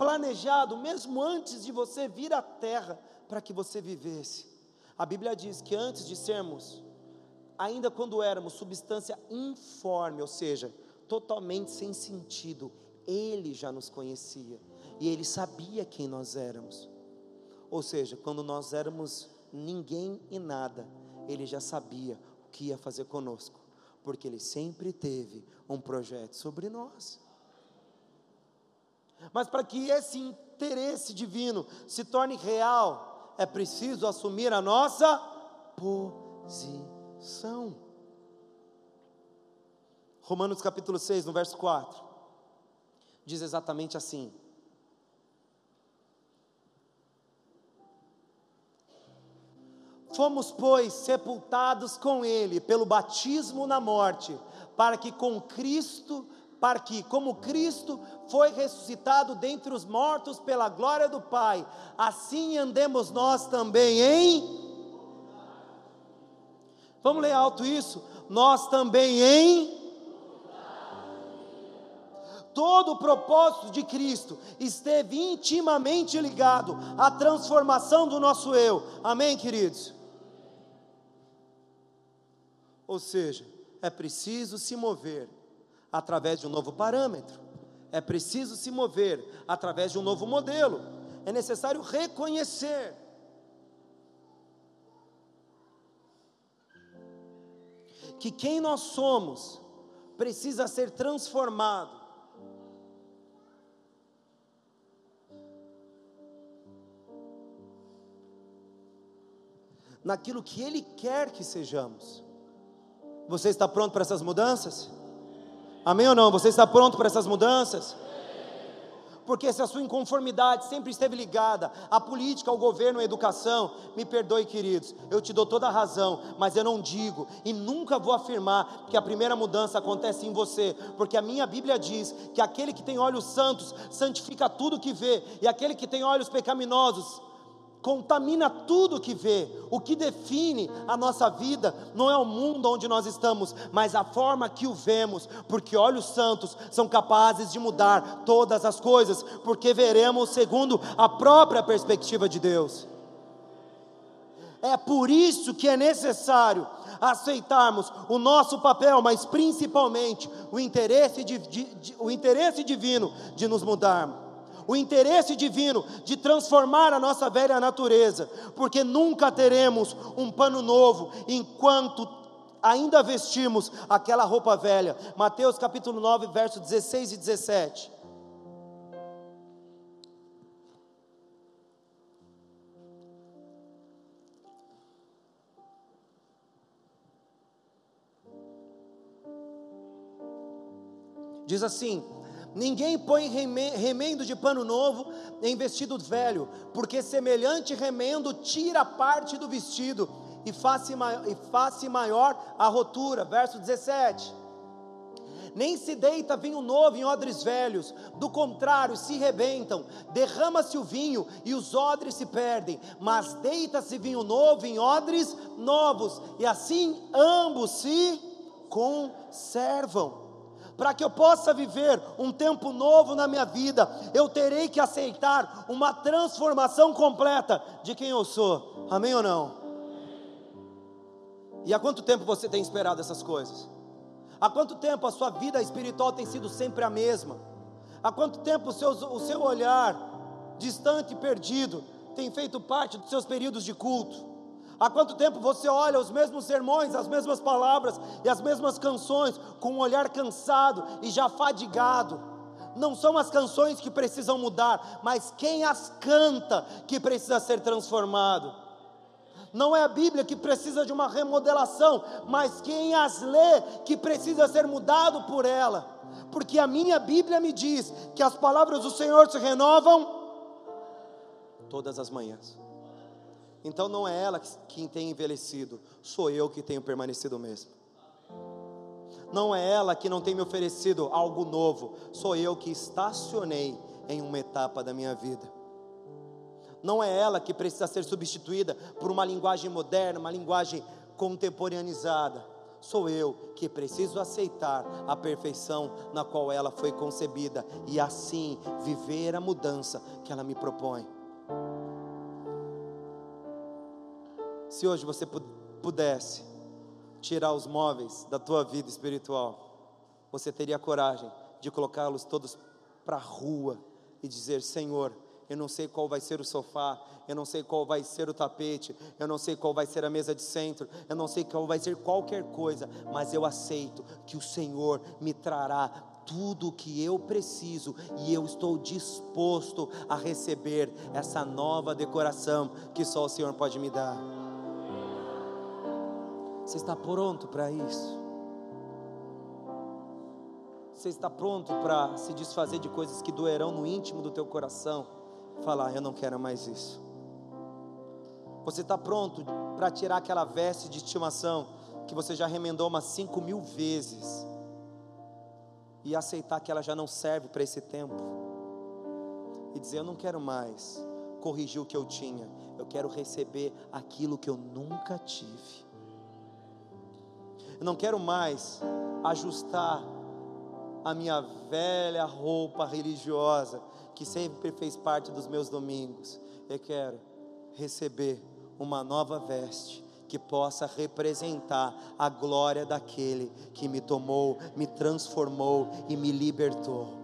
planejado mesmo antes de você vir à terra para que você vivesse. A Bíblia diz que antes de sermos, ainda quando éramos substância informe, ou seja, totalmente sem sentido, Ele já nos conhecia e Ele sabia quem nós éramos. Ou seja, quando nós éramos ninguém e nada, Ele já sabia o que ia fazer conosco, porque Ele sempre teve um projeto sobre nós. Mas para que esse interesse divino se torne real, é preciso assumir a nossa posição. Romanos capítulo 6, no verso 4, diz exatamente assim: Fomos, pois, sepultados com Ele pelo batismo na morte, para que com Cristo para que, como Cristo foi ressuscitado dentre os mortos pela glória do Pai, assim andemos nós também em. Vamos ler alto isso? Nós também em. Todo o propósito de Cristo esteve intimamente ligado à transformação do nosso eu. Amém, queridos? Ou seja, é preciso se mover através de um novo parâmetro, é preciso se mover através de um novo modelo, é necessário reconhecer. Que quem nós somos precisa ser transformado. Naquilo que Ele quer que sejamos. Você está pronto para essas mudanças? Amém ou não? Você está pronto para essas mudanças? Porque se a sua inconformidade sempre esteve ligada à política, ao governo, à educação, me perdoe, queridos, eu te dou toda a razão, mas eu não digo e nunca vou afirmar que a primeira mudança acontece em você, porque a minha Bíblia diz que aquele que tem olhos santos santifica tudo que vê, e aquele que tem olhos pecaminosos contamina tudo que vê. O que define a nossa vida não é o mundo onde nós estamos, mas a forma que o vemos, porque olhos santos são capazes de mudar todas as coisas, porque veremos segundo a própria perspectiva de Deus. É por isso que é necessário aceitarmos o nosso papel, mas principalmente o interesse, de, de, de, o interesse divino de nos mudarmos o interesse divino de transformar a nossa velha natureza, porque nunca teremos um pano novo enquanto ainda vestimos aquela roupa velha. Mateus capítulo 9, verso 16 e 17. Diz assim: Ninguém põe remendo de pano novo em vestido velho, porque semelhante remendo tira parte do vestido e face maior a rotura. Verso 17 nem se deita vinho novo em odres velhos, do contrário, se rebentam, derrama-se o vinho e os odres se perdem, mas deita-se vinho novo em odres novos, e assim ambos se conservam. Para que eu possa viver um tempo novo na minha vida, eu terei que aceitar uma transformação completa de quem eu sou. Amém ou não? E há quanto tempo você tem esperado essas coisas? Há quanto tempo a sua vida espiritual tem sido sempre a mesma? Há quanto tempo o seu, o seu olhar distante e perdido tem feito parte dos seus períodos de culto? Há quanto tempo você olha os mesmos sermões, as mesmas palavras e as mesmas canções com um olhar cansado e já fadigado? Não são as canções que precisam mudar, mas quem as canta que precisa ser transformado. Não é a Bíblia que precisa de uma remodelação, mas quem as lê que precisa ser mudado por ela. Porque a minha Bíblia me diz que as palavras do Senhor se renovam todas as manhãs. Então não é ela quem tem envelhecido, sou eu que tenho permanecido mesmo. Não é ela que não tem me oferecido algo novo, sou eu que estacionei em uma etapa da minha vida não é ela que precisa ser substituída por uma linguagem moderna, uma linguagem contemporaneizada. Sou eu que preciso aceitar a perfeição na qual ela foi concebida e assim viver a mudança que ela me propõe. Se hoje você pudesse tirar os móveis da tua vida espiritual, você teria coragem de colocá-los todos para a rua e dizer: Senhor, eu não sei qual vai ser o sofá, eu não sei qual vai ser o tapete, eu não sei qual vai ser a mesa de centro, eu não sei qual vai ser qualquer coisa, mas eu aceito que o Senhor me trará tudo o que eu preciso e eu estou disposto a receber essa nova decoração que só o Senhor pode me dar. Você está pronto para isso? Você está pronto para se desfazer de coisas que doerão no íntimo do teu coração? falar: Eu não quero mais isso. Você está pronto para tirar aquela veste de estimação que você já remendou umas cinco mil vezes e aceitar que ela já não serve para esse tempo e dizer: Eu não quero mais corrigir o que eu tinha, eu quero receber aquilo que eu nunca tive. Eu não quero mais ajustar a minha velha roupa religiosa que sempre fez parte dos meus domingos. Eu quero receber uma nova veste que possa representar a glória daquele que me tomou, me transformou e me libertou.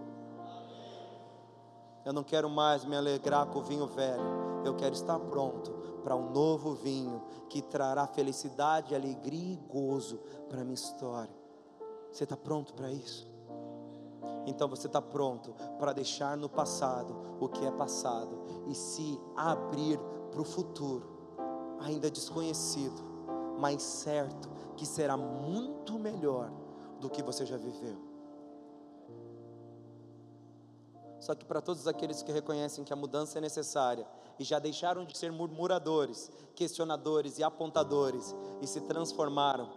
Eu não quero mais me alegrar com o vinho velho, eu quero estar pronto para um novo vinho que trará felicidade, alegria e gozo para a minha história. Você está pronto para isso? Então você está pronto para deixar no passado o que é passado e se abrir para o futuro, ainda desconhecido, mas certo que será muito melhor do que você já viveu. Só que para todos aqueles que reconhecem que a mudança é necessária e já deixaram de ser murmuradores, questionadores e apontadores e se transformaram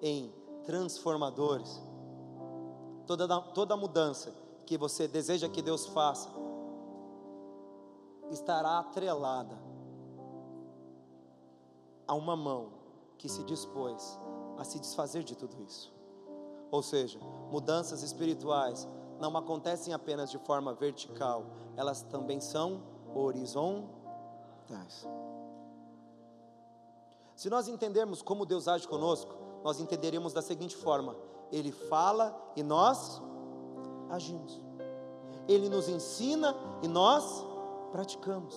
em transformadores, toda, toda mudança que você deseja que Deus faça, estará atrelada a uma mão que se dispôs a se desfazer de tudo isso. Ou seja, mudanças espirituais não acontecem apenas de forma vertical, elas também são horizontais. Se nós entendermos como Deus age conosco, nós entenderemos da seguinte forma: ele fala e nós agimos. Ele nos ensina e nós praticamos.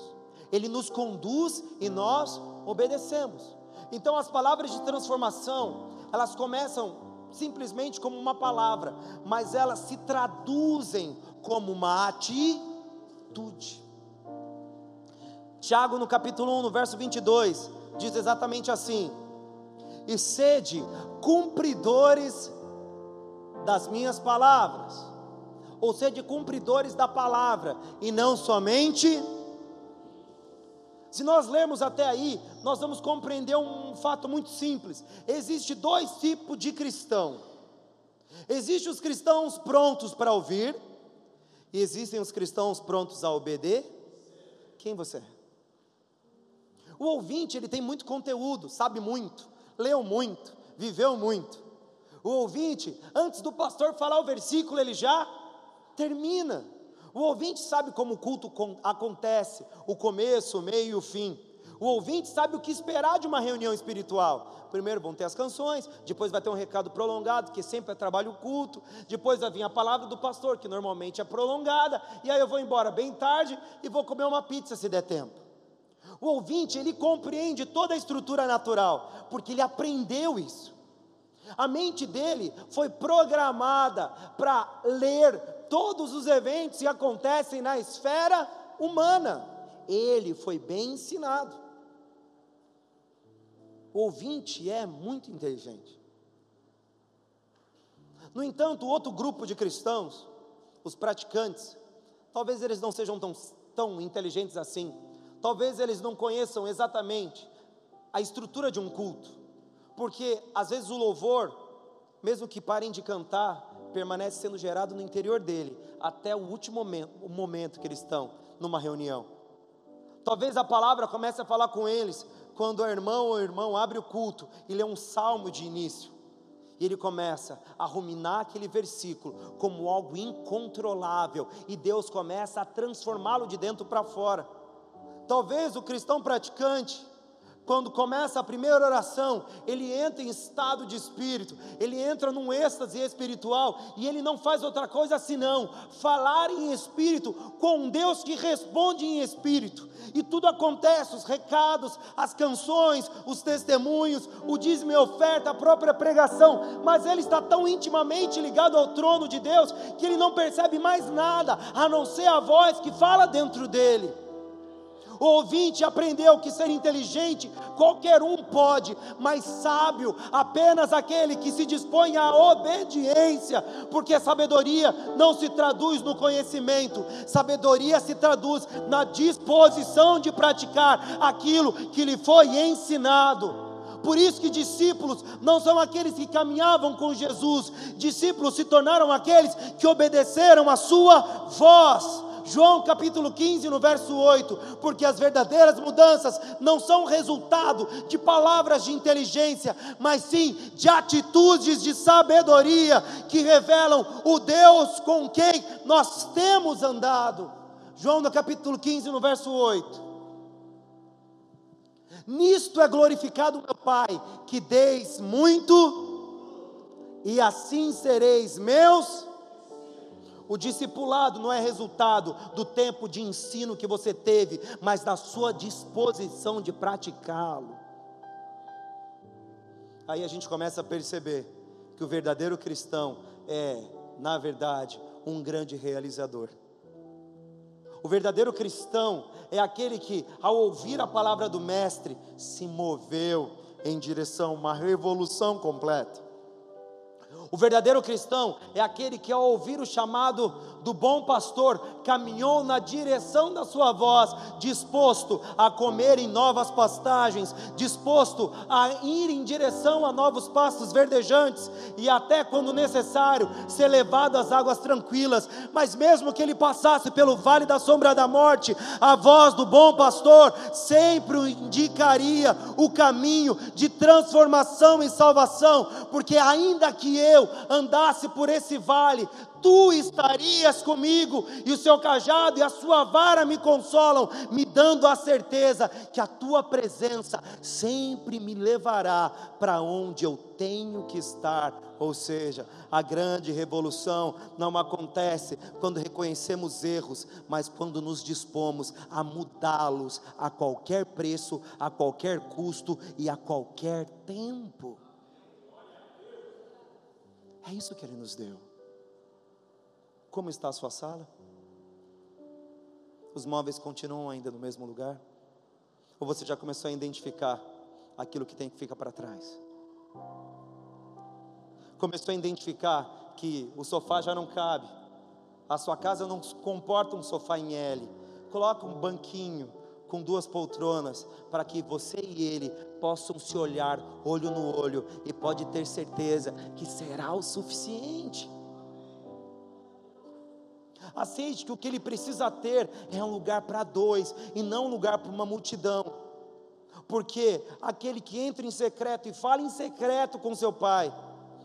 Ele nos conduz e nós obedecemos. Então as palavras de transformação, elas começam simplesmente como uma palavra, mas elas se traduzem como uma atitude. Tiago, no capítulo 1, no verso 22, diz exatamente assim: E sede cumpridores das minhas palavras, ou seja, cumpridores da palavra, e não somente Se nós lermos até aí, nós vamos compreender um fato muito simples. Existe dois tipos de cristão. Existem os cristãos prontos para ouvir e existem os cristãos prontos a obedecer. Quem você é? O ouvinte, ele tem muito conteúdo, sabe muito, leu muito, viveu muito. O ouvinte, antes do pastor falar o versículo, ele já termina. O ouvinte sabe como o culto acontece, o começo, o meio e o fim. O ouvinte sabe o que esperar de uma reunião espiritual. Primeiro vão ter as canções, depois vai ter um recado prolongado, que sempre é trabalho culto, depois vai vir a palavra do pastor, que normalmente é prolongada, e aí eu vou embora bem tarde e vou comer uma pizza se der tempo. O ouvinte, ele compreende toda a estrutura natural, porque ele aprendeu isso. A mente dele foi programada para ler todos os eventos que acontecem na esfera humana. Ele foi bem ensinado. O ouvinte é muito inteligente. No entanto, outro grupo de cristãos, os praticantes, talvez eles não sejam tão, tão inteligentes assim, Talvez eles não conheçam exatamente a estrutura de um culto, porque às vezes o louvor, mesmo que parem de cantar, permanece sendo gerado no interior dele, até o último momento, o momento que eles estão numa reunião. Talvez a palavra comece a falar com eles quando o irmão ou irmão abre o culto e lê um salmo de início. E ele começa a ruminar aquele versículo como algo incontrolável, e Deus começa a transformá-lo de dentro para fora. Talvez o cristão praticante, quando começa a primeira oração, ele entra em estado de espírito, ele entra num êxtase espiritual e ele não faz outra coisa senão falar em espírito com Deus que responde em espírito. E tudo acontece, os recados, as canções, os testemunhos, o dízimo e oferta, a própria pregação, mas ele está tão intimamente ligado ao trono de Deus que ele não percebe mais nada a não ser a voz que fala dentro dele. O ouvinte aprendeu que ser inteligente qualquer um pode, mas sábio apenas aquele que se dispõe à obediência, porque sabedoria não se traduz no conhecimento, sabedoria se traduz na disposição de praticar aquilo que lhe foi ensinado. Por isso que discípulos não são aqueles que caminhavam com Jesus, discípulos se tornaram aqueles que obedeceram a sua voz. João capítulo 15, no verso 8: Porque as verdadeiras mudanças não são resultado de palavras de inteligência, mas sim de atitudes de sabedoria que revelam o Deus com quem nós temos andado. João no capítulo 15, no verso 8. Nisto é glorificado meu Pai, que deis muito, e assim sereis meus o discipulado não é resultado do tempo de ensino que você teve, mas da sua disposição de praticá-lo. Aí a gente começa a perceber que o verdadeiro cristão é, na verdade, um grande realizador. O verdadeiro cristão é aquele que, ao ouvir a palavra do Mestre, se moveu em direção a uma revolução completa. O verdadeiro cristão é aquele que, ao ouvir o chamado do bom pastor, caminhou na direção da sua voz, disposto a comer em novas pastagens, disposto a ir em direção a novos pastos verdejantes e até quando necessário ser levado às águas tranquilas. Mas mesmo que ele passasse pelo vale da sombra da morte, a voz do bom pastor sempre indicaria o caminho de transformação e salvação, porque ainda que eu andasse por esse vale, tu estarias comigo, e o seu cajado e a sua vara me consolam, me dando a certeza que a tua presença sempre me levará para onde eu tenho que estar. Ou seja, a grande revolução não acontece quando reconhecemos erros, mas quando nos dispomos a mudá-los a qualquer preço, a qualquer custo e a qualquer tempo. É isso que Ele nos deu. Como está a sua sala? Os móveis continuam ainda no mesmo lugar? Ou você já começou a identificar aquilo que tem que ficar para trás? Começou a identificar que o sofá já não cabe, a sua casa não comporta um sofá em L. Coloca um banquinho, com duas poltronas, para que você e ele possam se olhar olho no olho e pode ter certeza que será o suficiente. Aceite que o que ele precisa ter é um lugar para dois e não um lugar para uma multidão. Porque aquele que entra em secreto e fala em secreto com seu pai,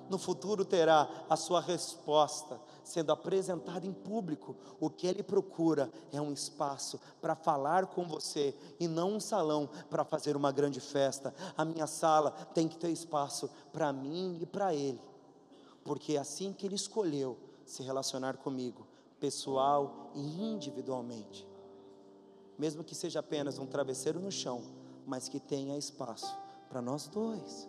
no futuro terá a sua resposta sendo apresentada em público. O que ele procura é um espaço para falar com você e não um salão para fazer uma grande festa. A minha sala tem que ter espaço para mim e para ele, porque é assim que ele escolheu se relacionar comigo, pessoal e individualmente. Mesmo que seja apenas um travesseiro no chão, mas que tenha espaço para nós dois.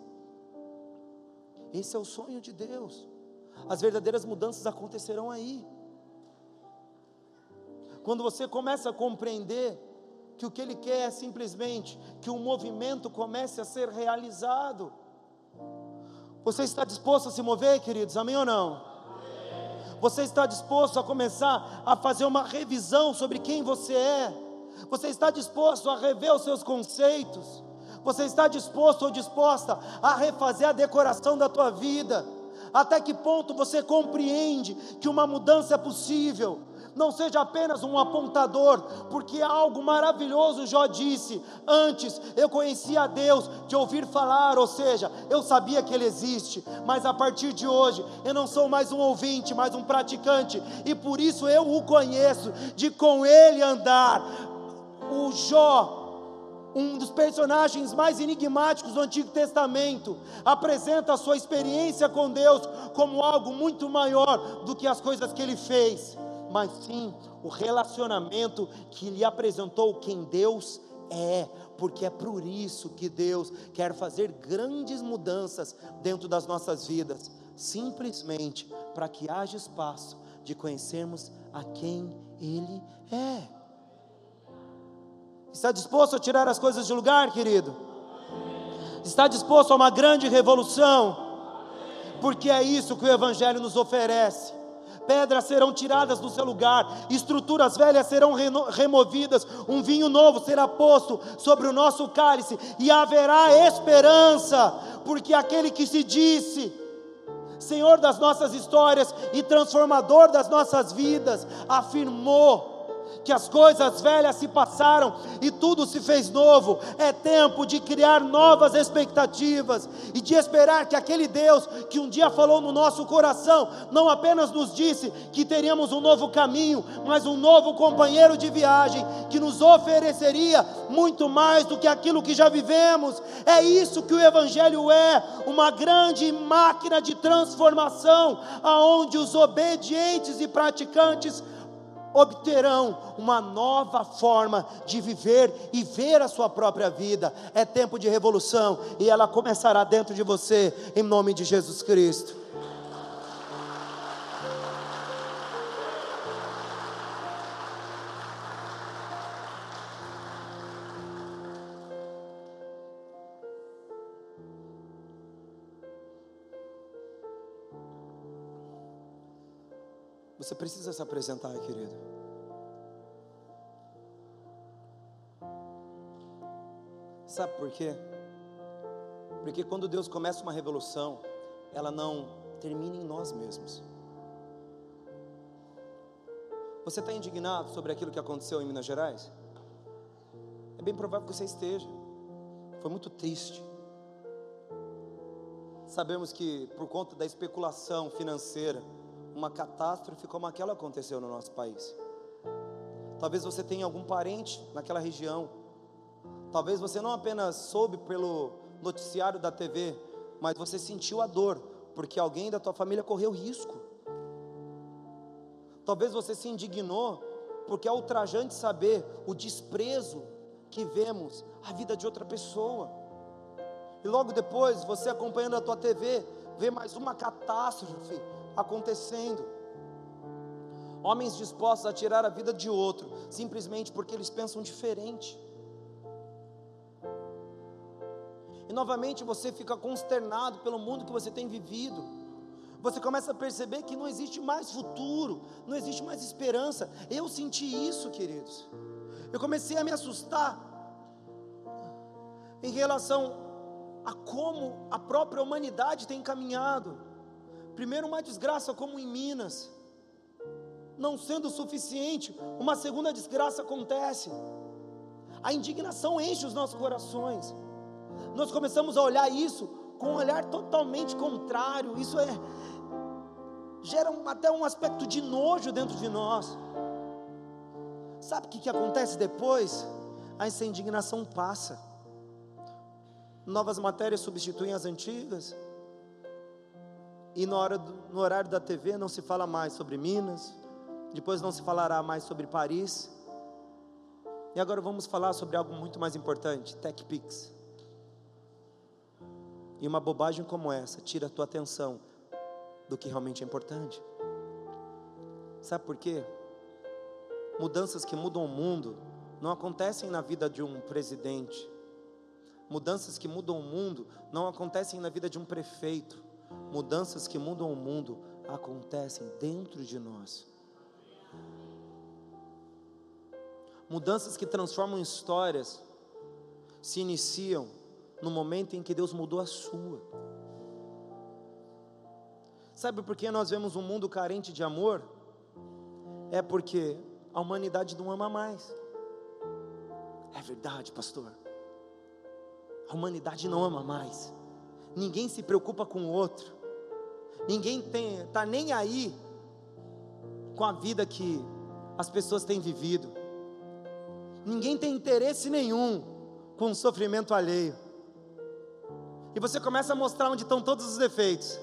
Esse é o sonho de Deus. As verdadeiras mudanças acontecerão aí. Quando você começa a compreender que o que Ele quer é simplesmente que um movimento comece a ser realizado. Você está disposto a se mover, queridos? Amém ou não? Você está disposto a começar a fazer uma revisão sobre quem você é? Você está disposto a rever os seus conceitos? Você está disposto ou disposta a refazer a decoração da tua vida? Até que ponto você compreende que uma mudança é possível? Não seja apenas um apontador, porque algo maravilhoso Jó disse: Antes eu conhecia a Deus de ouvir falar, ou seja, eu sabia que Ele existe, mas a partir de hoje eu não sou mais um ouvinte, mas um praticante, e por isso eu o conheço, de com Ele andar. O Jó um dos personagens mais enigmáticos do Antigo Testamento, apresenta a sua experiência com Deus como algo muito maior do que as coisas que ele fez, mas sim o relacionamento que lhe apresentou quem Deus é, porque é por isso que Deus quer fazer grandes mudanças dentro das nossas vidas, simplesmente para que haja espaço de conhecermos a quem Ele é. Está disposto a tirar as coisas de lugar, querido? Está disposto a uma grande revolução? Porque é isso que o Evangelho nos oferece. Pedras serão tiradas do seu lugar, estruturas velhas serão removidas, um vinho novo será posto sobre o nosso cálice, e haverá esperança, porque aquele que se disse, Senhor das nossas histórias e transformador das nossas vidas, afirmou que as coisas velhas se passaram e tudo se fez novo. É tempo de criar novas expectativas e de esperar que aquele Deus que um dia falou no nosso coração, não apenas nos disse que teríamos um novo caminho, mas um novo companheiro de viagem que nos ofereceria muito mais do que aquilo que já vivemos. É isso que o Evangelho é, uma grande máquina de transformação, aonde os obedientes e praticantes obterão uma nova forma de viver e ver a sua própria vida. É tempo de revolução e ela começará dentro de você, em nome de Jesus Cristo. Você precisa se apresentar, querido. Sabe por quê? Porque quando Deus começa uma revolução, ela não termina em nós mesmos. Você está indignado sobre aquilo que aconteceu em Minas Gerais? É bem provável que você esteja. Foi muito triste. Sabemos que por conta da especulação financeira, uma catástrofe como aquela aconteceu no nosso país. Talvez você tenha algum parente naquela região. Talvez você não apenas soube pelo noticiário da TV, mas você sentiu a dor, porque alguém da tua família correu risco. Talvez você se indignou, porque é ultrajante saber o desprezo que vemos a vida de outra pessoa. E logo depois, você acompanhando a tua TV, vê mais uma catástrofe acontecendo. Homens dispostos a tirar a vida de outro, simplesmente porque eles pensam diferente. E novamente você fica consternado pelo mundo que você tem vivido. Você começa a perceber que não existe mais futuro, não existe mais esperança. Eu senti isso, queridos. Eu comecei a me assustar em relação a como a própria humanidade tem caminhado. Primeiro, uma desgraça como em Minas, não sendo suficiente, uma segunda desgraça acontece. A indignação enche os nossos corações. Nós começamos a olhar isso com um olhar totalmente contrário. Isso é gera um, até um aspecto de nojo dentro de nós. Sabe o que, que acontece depois? Essa indignação passa. Novas matérias substituem as antigas. E no, hora no horário da TV não se fala mais sobre Minas, depois não se falará mais sobre Paris. E agora vamos falar sobre algo muito mais importante: TechPix. E uma bobagem como essa tira a tua atenção do que realmente é importante. Sabe por quê? Mudanças que mudam o mundo não acontecem na vida de um presidente. Mudanças que mudam o mundo não acontecem na vida de um prefeito. Mudanças que mudam o mundo acontecem dentro de nós. Mudanças que transformam histórias se iniciam no momento em que Deus mudou a sua. Sabe por que nós vemos um mundo carente de amor? É porque a humanidade não ama mais. É verdade, pastor. A humanidade não ama mais. Ninguém se preocupa com o outro. Ninguém tem, tá nem aí com a vida que as pessoas têm vivido. Ninguém tem interesse nenhum com o sofrimento alheio. E você começa a mostrar onde estão todos os defeitos.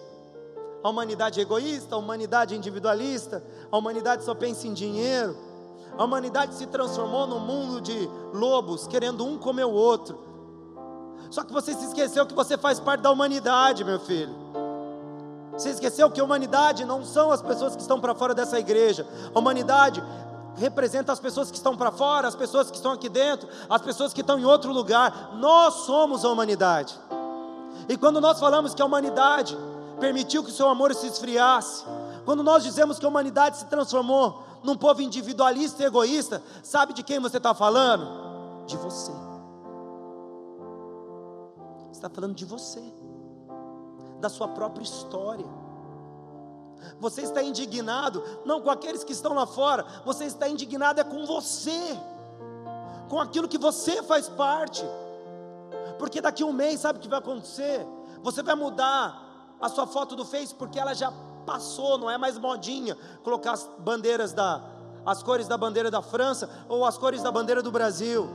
A humanidade é egoísta, a humanidade é individualista, a humanidade só pensa em dinheiro. A humanidade se transformou num mundo de lobos, querendo um comer o outro. Só que você se esqueceu que você faz parte da humanidade, meu filho. Você esqueceu que a humanidade não são as pessoas que estão para fora dessa igreja. A humanidade representa as pessoas que estão para fora, as pessoas que estão aqui dentro, as pessoas que estão em outro lugar. Nós somos a humanidade. E quando nós falamos que a humanidade permitiu que o seu amor se esfriasse, quando nós dizemos que a humanidade se transformou num povo individualista e egoísta, sabe de quem você está falando? De você. Você está falando de você, da sua própria história. Você está indignado, não com aqueles que estão lá fora, você está indignado é com você, com aquilo que você faz parte. Porque daqui a um mês, sabe o que vai acontecer? Você vai mudar a sua foto do Face porque ela já passou, não é mais modinha colocar as bandeiras da as cores da bandeira da França ou as cores da bandeira do Brasil.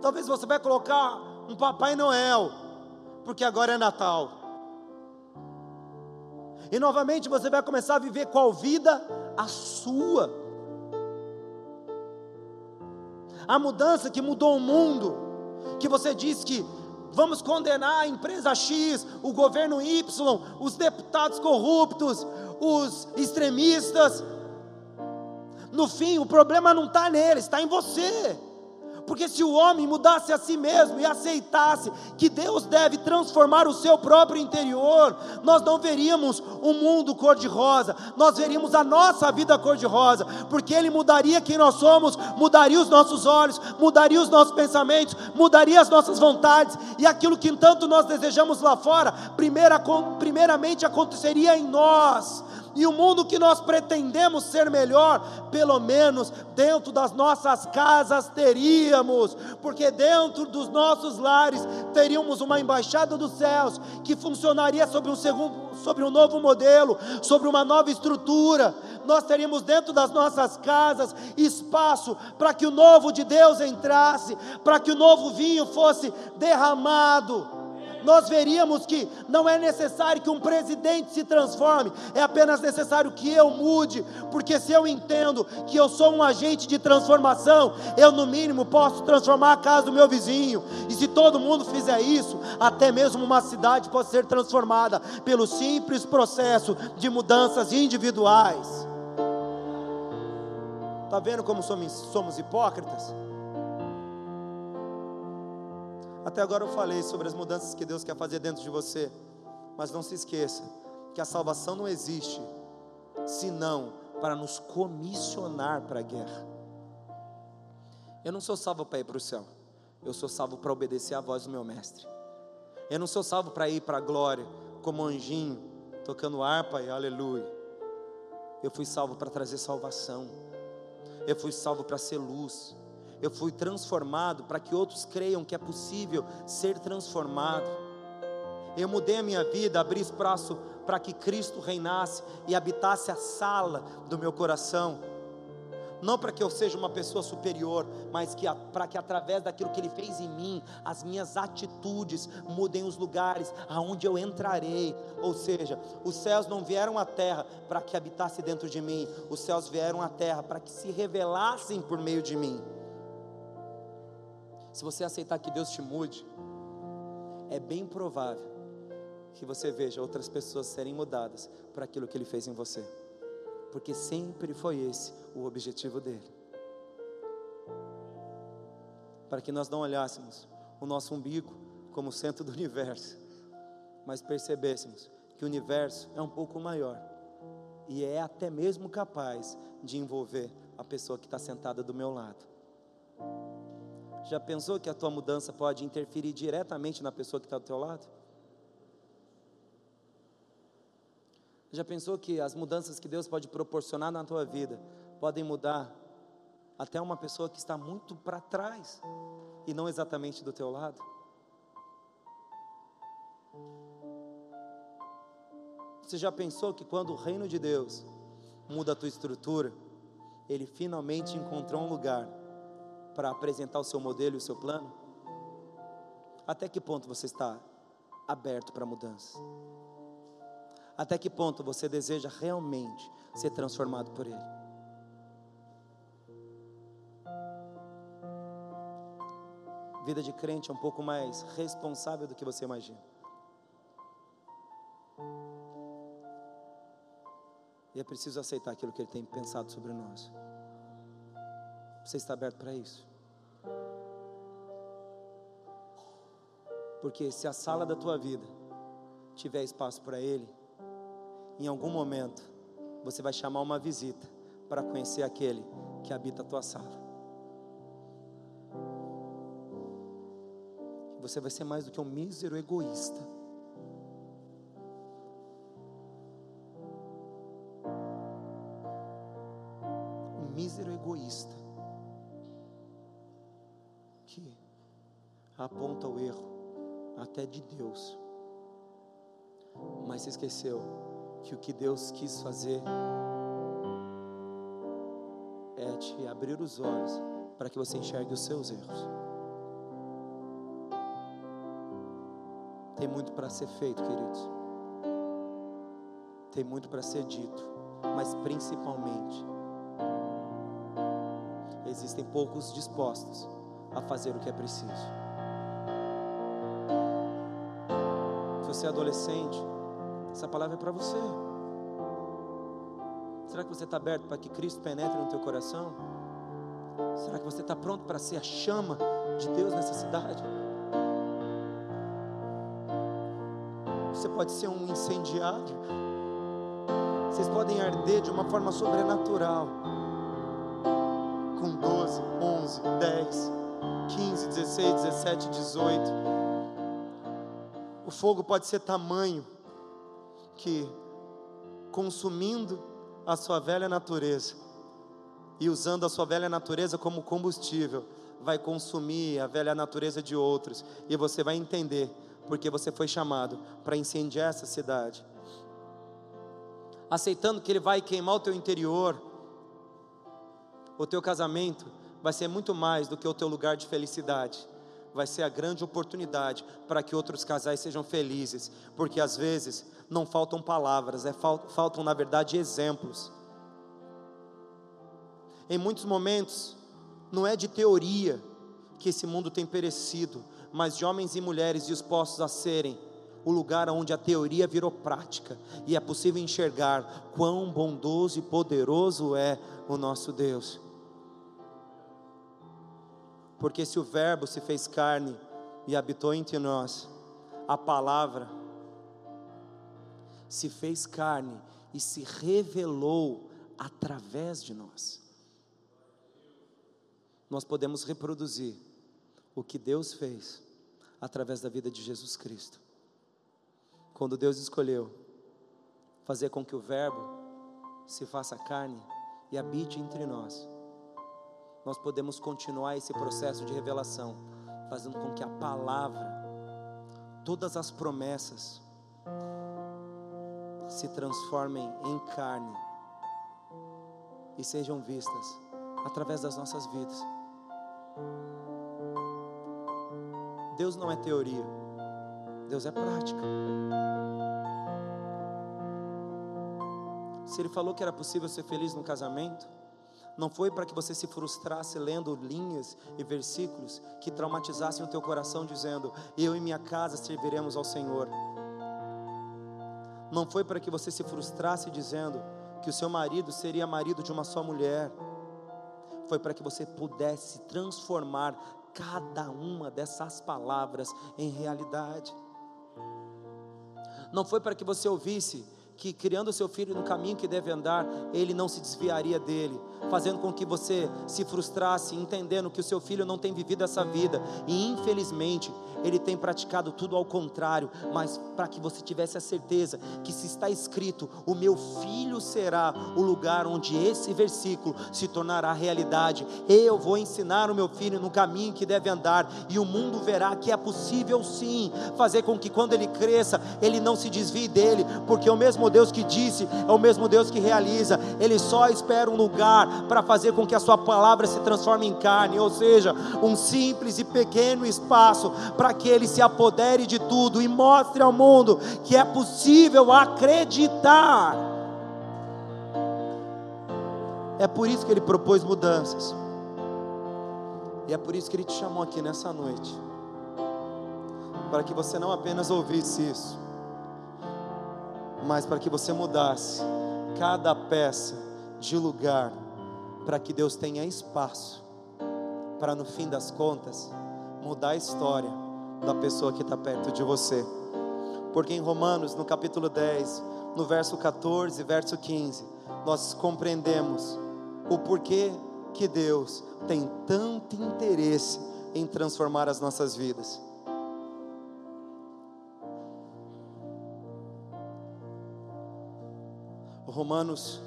Talvez você vai colocar um Papai Noel, porque agora é Natal. E novamente você vai começar a viver qual vida? A sua. A mudança que mudou o mundo que você diz que vamos condenar a empresa X, o governo Y, os deputados corruptos, os extremistas. No fim, o problema não está neles, está em você. Porque se o homem mudasse a si mesmo e aceitasse que Deus deve transformar o seu próprio interior, nós não veríamos um mundo cor-de-rosa, nós veríamos a nossa vida cor-de-rosa, porque Ele mudaria quem nós somos, mudaria os nossos olhos, mudaria os nossos pensamentos, mudaria as nossas vontades, e aquilo que tanto nós desejamos lá fora, primeira, primeiramente aconteceria em nós e o mundo que nós pretendemos ser melhor, pelo menos dentro das nossas casas teríamos, porque dentro dos nossos lares teríamos uma embaixada dos céus que funcionaria sobre um segundo, sobre um novo modelo, sobre uma nova estrutura. Nós teríamos dentro das nossas casas espaço para que o novo de Deus entrasse, para que o novo vinho fosse derramado nós veríamos que não é necessário que um presidente se transforme, é apenas necessário que eu mude, porque se eu entendo que eu sou um agente de transformação, eu no mínimo posso transformar a casa do meu vizinho, e se todo mundo fizer isso, até mesmo uma cidade pode ser transformada pelo simples processo de mudanças individuais. Está vendo como somos, somos hipócritas? Até agora eu falei sobre as mudanças que Deus quer fazer dentro de você, mas não se esqueça que a salvação não existe senão para nos comissionar para a guerra. Eu não sou salvo para ir para o céu, Eu sou salvo para obedecer à voz do meu mestre. Eu não sou salvo para ir para a glória como anjinho, tocando harpa e aleluia. Eu fui salvo para trazer salvação. Eu fui salvo para ser luz. Eu fui transformado para que outros creiam que é possível ser transformado. Eu mudei a minha vida, abri espaço para que Cristo reinasse e habitasse a sala do meu coração não para que eu seja uma pessoa superior, mas que para que através daquilo que Ele fez em mim, as minhas atitudes mudem os lugares aonde eu entrarei. Ou seja, os céus não vieram à terra para que habitasse dentro de mim, os céus vieram à terra para que se revelassem por meio de mim. Se você aceitar que Deus te mude, é bem provável que você veja outras pessoas serem mudadas para aquilo que Ele fez em você porque sempre foi esse o objetivo dele. Para que nós não olhássemos o nosso umbigo como centro do universo, mas percebêssemos que o universo é um pouco maior e é até mesmo capaz de envolver a pessoa que está sentada do meu lado. Já pensou que a tua mudança pode interferir diretamente na pessoa que está do teu lado? Já pensou que as mudanças que Deus pode proporcionar na tua vida podem mudar até uma pessoa que está muito para trás e não exatamente do teu lado? Você já pensou que quando o reino de Deus muda a tua estrutura, ele finalmente encontrou um lugar para apresentar o seu modelo e o seu plano? Até que ponto você está aberto para mudança? Até que ponto você deseja realmente ser transformado por Ele? Vida de crente é um pouco mais responsável do que você imagina. E é preciso aceitar aquilo que Ele tem pensado sobre nós. Você está aberto para isso? Porque se a sala da tua vida tiver espaço para Ele, em algum momento, você vai chamar uma visita para conhecer aquele que habita a tua sala. Você vai ser mais do que um mísero egoísta. Aponta o erro até de Deus, mas se esqueceu que o que Deus quis fazer é te abrir os olhos para que você enxergue os seus erros. Tem muito para ser feito, queridos. Tem muito para ser dito, mas principalmente existem poucos dispostos a fazer o que é preciso. Você é adolescente, essa palavra é para você. Será que você está aberto para que Cristo penetre no teu coração? Será que você está pronto para ser a chama de Deus nessa cidade? Você pode ser um incendiário. Vocês podem arder de uma forma sobrenatural. Com 12, 11, 10, 15, 16, 17, 18. Fogo pode ser tamanho que, consumindo a sua velha natureza e usando a sua velha natureza como combustível, vai consumir a velha natureza de outros, e você vai entender porque você foi chamado para incendiar essa cidade. Aceitando que Ele vai queimar o teu interior, o teu casamento vai ser muito mais do que o teu lugar de felicidade vai ser a grande oportunidade para que outros casais sejam felizes, porque às vezes não faltam palavras, é, faltam na verdade exemplos. Em muitos momentos, não é de teoria que esse mundo tem perecido, mas de homens e mulheres dispostos a serem o lugar onde a teoria virou prática e é possível enxergar quão bondoso e poderoso é o nosso Deus. Porque se o Verbo se fez carne e habitou entre nós, a palavra se fez carne e se revelou através de nós. Nós podemos reproduzir o que Deus fez através da vida de Jesus Cristo. Quando Deus escolheu fazer com que o Verbo se faça carne e habite entre nós, nós podemos continuar esse processo de revelação, fazendo com que a palavra, todas as promessas, se transformem em carne e sejam vistas através das nossas vidas. Deus não é teoria, Deus é prática. Se Ele falou que era possível ser feliz no casamento, não foi para que você se frustrasse lendo linhas e versículos que traumatizassem o teu coração, dizendo: Eu e minha casa serviremos ao Senhor. Não foi para que você se frustrasse dizendo que o seu marido seria marido de uma só mulher. Foi para que você pudesse transformar cada uma dessas palavras em realidade. Não foi para que você ouvisse que criando seu filho no caminho que deve andar, ele não se desviaria dele, fazendo com que você se frustrasse, entendendo que o seu filho não tem vivido essa vida, e infelizmente ele tem praticado tudo ao contrário, mas para que você tivesse a certeza que se está escrito, o meu filho será o lugar onde esse versículo se tornará realidade. Eu vou ensinar o meu filho no caminho que deve andar, e o mundo verá que é possível sim fazer com que quando ele cresça, ele não se desvie dele, porque o mesmo Deus que disse é o mesmo Deus que realiza. Ele só espera um lugar para fazer com que a sua palavra se transforme em carne, ou seja, um simples e pequeno espaço para que ele se apodere de tudo e mostre ao mundo que é possível acreditar. É por isso que ele propôs mudanças. E é por isso que ele te chamou aqui nessa noite. Para que você não apenas ouvisse isso, mas para que você mudasse cada peça de lugar, para que Deus tenha espaço, para no fim das contas, mudar a história da pessoa que está perto de você. Porque em Romanos, no capítulo 10, no verso 14 verso 15, nós compreendemos o porquê que Deus tem tanto interesse em transformar as nossas vidas. Romanos,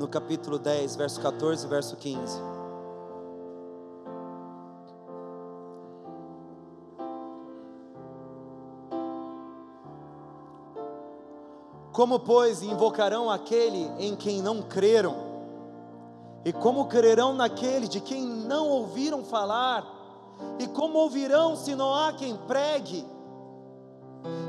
no capítulo 10, verso 14 verso 15. Como, pois, invocarão aquele em quem não creram? E como crerão naquele de quem não ouviram falar? E como ouvirão se não há quem pregue?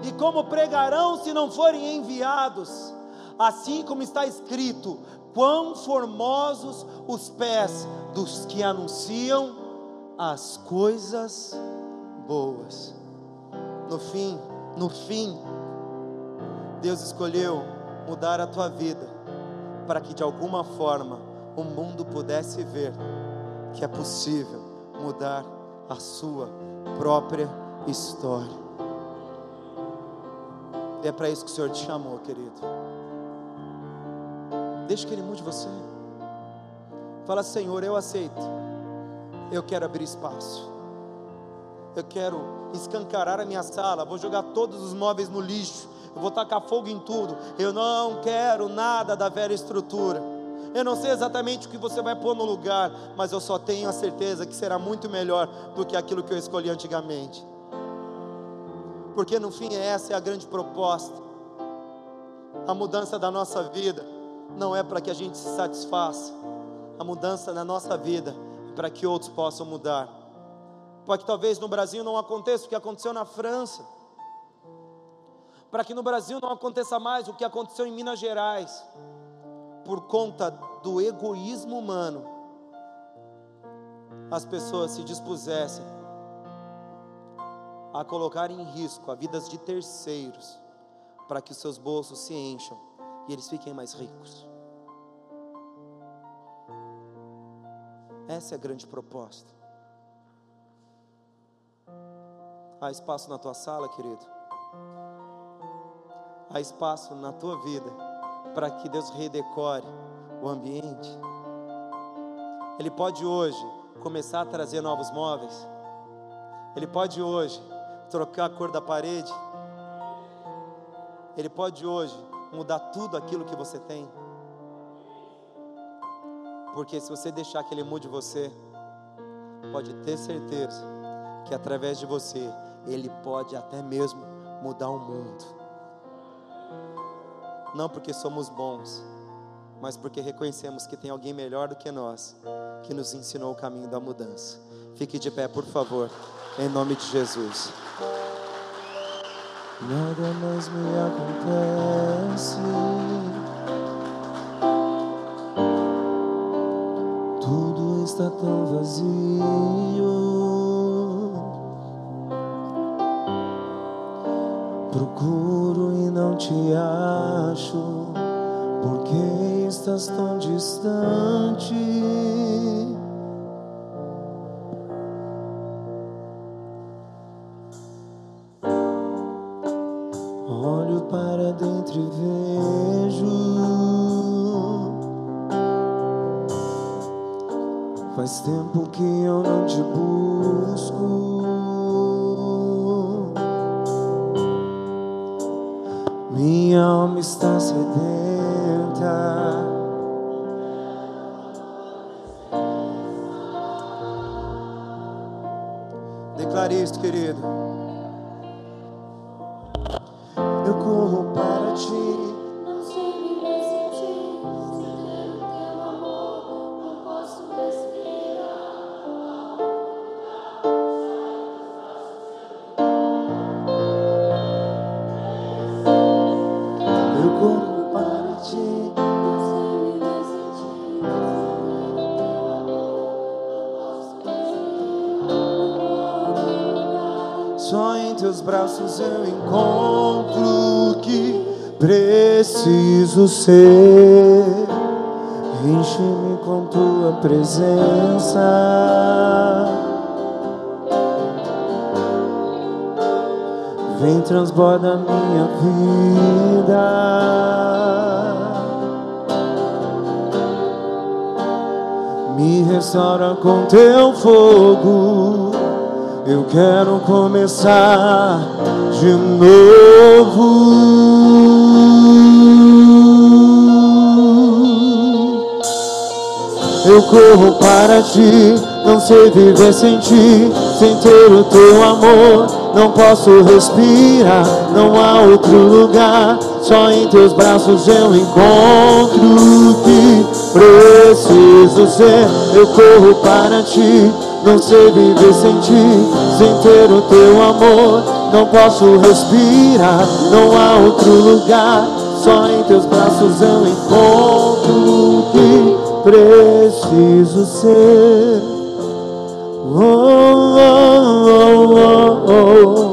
E como pregarão se não forem enviados? Assim como está escrito: quão formosos os pés dos que anunciam as coisas boas. No fim, no fim, Deus escolheu mudar a tua vida para que de alguma forma o mundo pudesse ver que é possível mudar a sua própria história. E é para isso que o Senhor te chamou, querido. Deixe que Ele mude você. Fala, Senhor, eu aceito. Eu quero abrir espaço. Eu quero escancarar a minha sala. Vou jogar todos os móveis no lixo. Eu vou tacar fogo em tudo. Eu não quero nada da velha estrutura. Eu não sei exatamente o que você vai pôr no lugar, mas eu só tenho a certeza que será muito melhor do que aquilo que eu escolhi antigamente. Porque no fim essa é a grande proposta. A mudança da nossa vida não é para que a gente se satisfaça. A mudança na nossa vida é para que outros possam mudar. Para que talvez no Brasil não aconteça o que aconteceu na França. Para que no Brasil não aconteça mais o que aconteceu em Minas Gerais. Por conta do egoísmo humano, as pessoas se dispusessem a colocar em risco a vidas de terceiros para que os seus bolsos se encham e eles fiquem mais ricos. Essa é a grande proposta. Há espaço na tua sala, querido. Há espaço na tua vida para que Deus redecore o ambiente. Ele pode hoje começar a trazer novos móveis. Ele pode hoje trocar a cor da parede. Ele pode hoje mudar tudo aquilo que você tem. Porque se você deixar que Ele mude você, pode ter certeza que através de você, Ele pode até mesmo mudar o mundo. Não porque somos bons, mas porque reconhecemos que tem alguém melhor do que nós, que nos ensinou o caminho da mudança. Fique de pé, por favor, em nome de Jesus. Nada mais me acontece. Tudo está tão vazio. Procuro e não te acho. Porque estás tão distante? Preciso ser. Enche-me com tua presença. Vem transborda minha vida. Me restaura com teu fogo. Eu quero começar de novo. Eu corro para ti, não sei viver sem ti, sem ter o teu amor. Não posso respirar, não há outro lugar. Só em teus braços eu encontro o que preciso ser. Eu corro para ti, não sei viver sem ti, sem ter o teu amor. Não posso respirar, não há outro lugar. Só em teus braços eu encontro o que preciso ser. Oh, oh, oh, oh,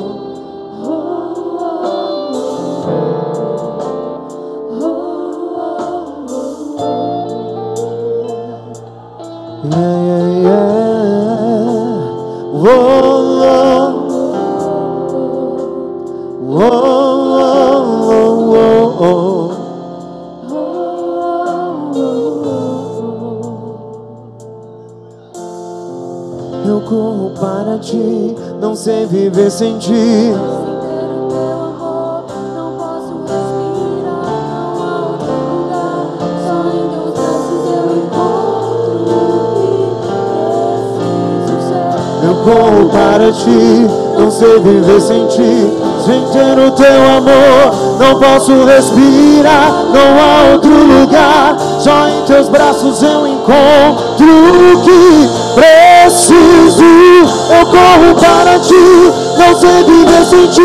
Eu corro para ti, não sei viver sem ti. Eu corro para ti, não sei viver sem ti. Sem ter o teu amor, não posso respirar. Não há outro lugar, só em teus braços eu encontro o que preciso. Eu corro para ti, não sei viver sem ti.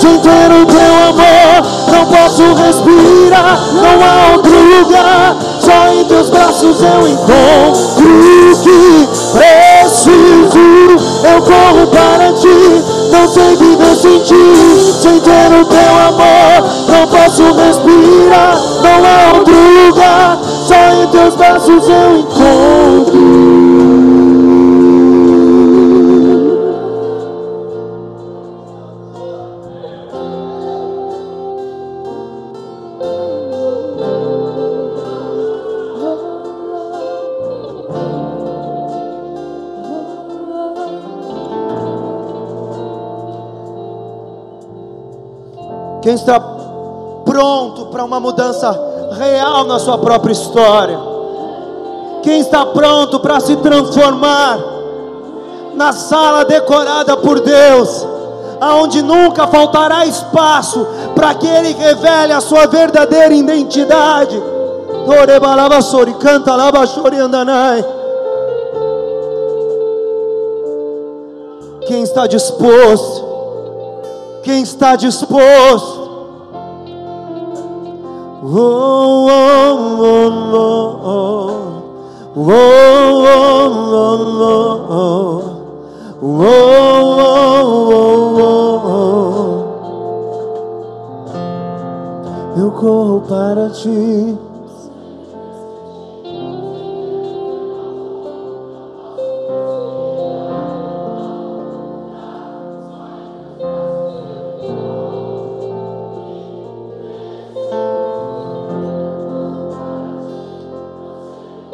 Sem ter o teu amor, não posso respirar. Não há outro lugar, só em teus braços eu encontro que preciso. Eu corro para ti, não sei viver sem ti. Sem ter o teu amor, não posso respirar. Não há outro lugar, só em teus braços eu encontro. Está pronto para uma mudança real na sua própria história? Quem está pronto para se transformar na sala decorada por Deus, aonde nunca faltará espaço para que Ele revele a sua verdadeira identidade? Canta labashori andanai. Quem está disposto? Quem está disposto? Oh, oh, oh, oh, oh, oh, oh, oh, Eu corro para ti.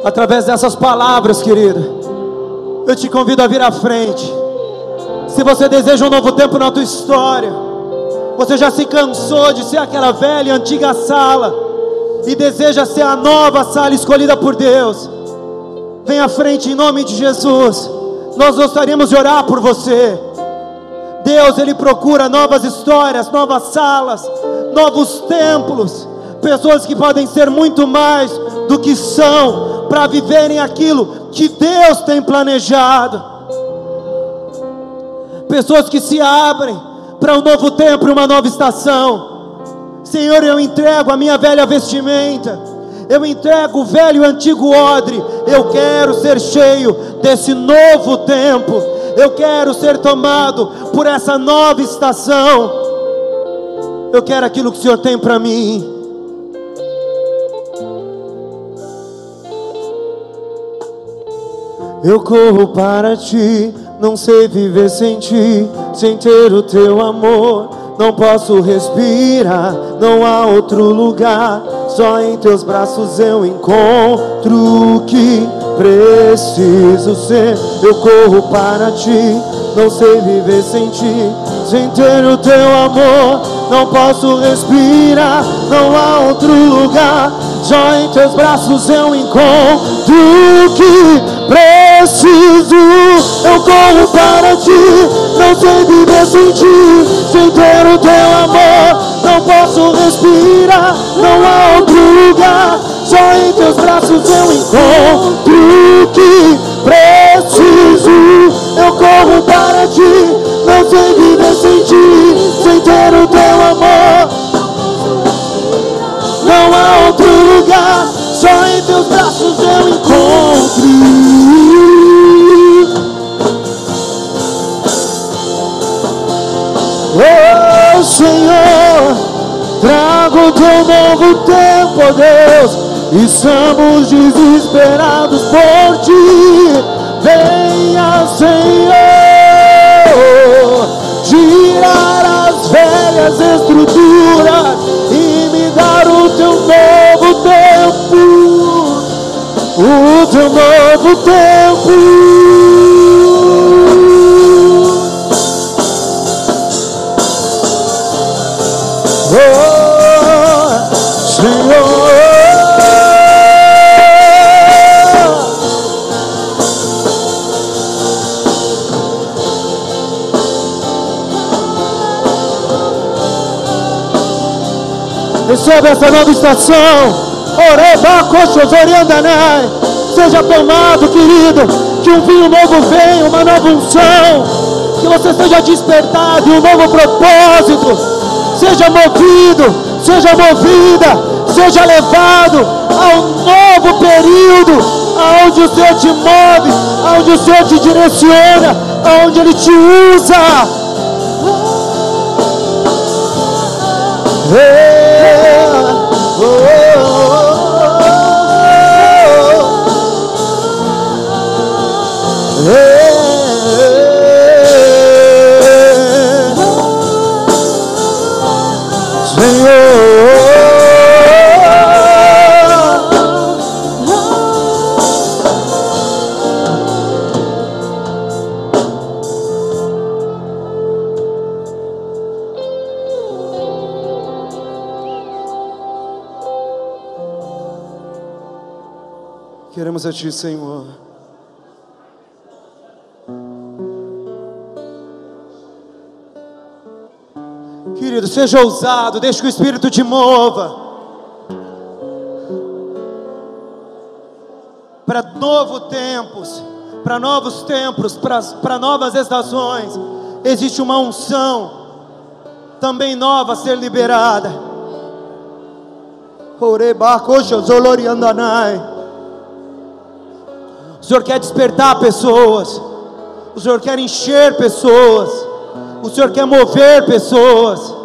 Através dessas palavras, querida, eu te convido a vir à frente. Se você deseja um novo tempo na tua história, você já se cansou de ser aquela velha e antiga sala e deseja ser a nova sala escolhida por Deus. Vem à frente em nome de Jesus. Nós gostaríamos de orar por você. Deus, Ele procura novas histórias, novas salas, novos templos, pessoas que podem ser muito mais do que são, para viverem aquilo que Deus tem planejado. Pessoas que se abrem para um novo tempo e uma nova estação. Senhor, eu entrego a minha velha vestimenta, eu entrego o velho e antigo odre. Eu quero ser cheio desse novo tempo, eu quero ser tomado por essa nova estação. Eu quero aquilo que o Senhor tem para mim. Eu corro para ti, não sei viver sem ti, sem ter o teu amor. Não posso respirar, não há outro lugar. Só em teus braços eu encontro o que preciso ser. Eu corro para ti, não sei viver sem ti, sem ter o teu amor. Não posso respirar, não há outro lugar. Só em teus braços eu encontro o que preciso. Eu corro para ti, não sei viver sem ti, sem ter o teu amor. Não posso respirar, não há outro lugar. Só em teus braços eu encontro o que preciso. Eu corro para ti, não sei viver sem ti, sem ter o teu amor. Não há outro lugar, só em teus braços eu encontro. Novo tempo, ó Deus. Estamos desesperados por ti. Venha, Senhor, tirar as velhas estruturas e me dar o teu novo tempo. O teu novo tempo. Recebe essa nova estação. Seja tomado, querido. Que um vinho novo venha, uma nova unção. Que você seja despertado e um novo propósito seja movido, seja movida, seja levado a um novo período, aonde o Senhor te move, aonde o Senhor te direciona, aonde Ele te usa. Oh, oh, oh, oh. Querido, seja ousado, deixe que o Espírito te mova. Para novos tempos, para novos tempos, para novas estações, existe uma unção também nova a ser liberada. O Senhor quer despertar pessoas, o Senhor quer encher pessoas. O Senhor quer mover pessoas.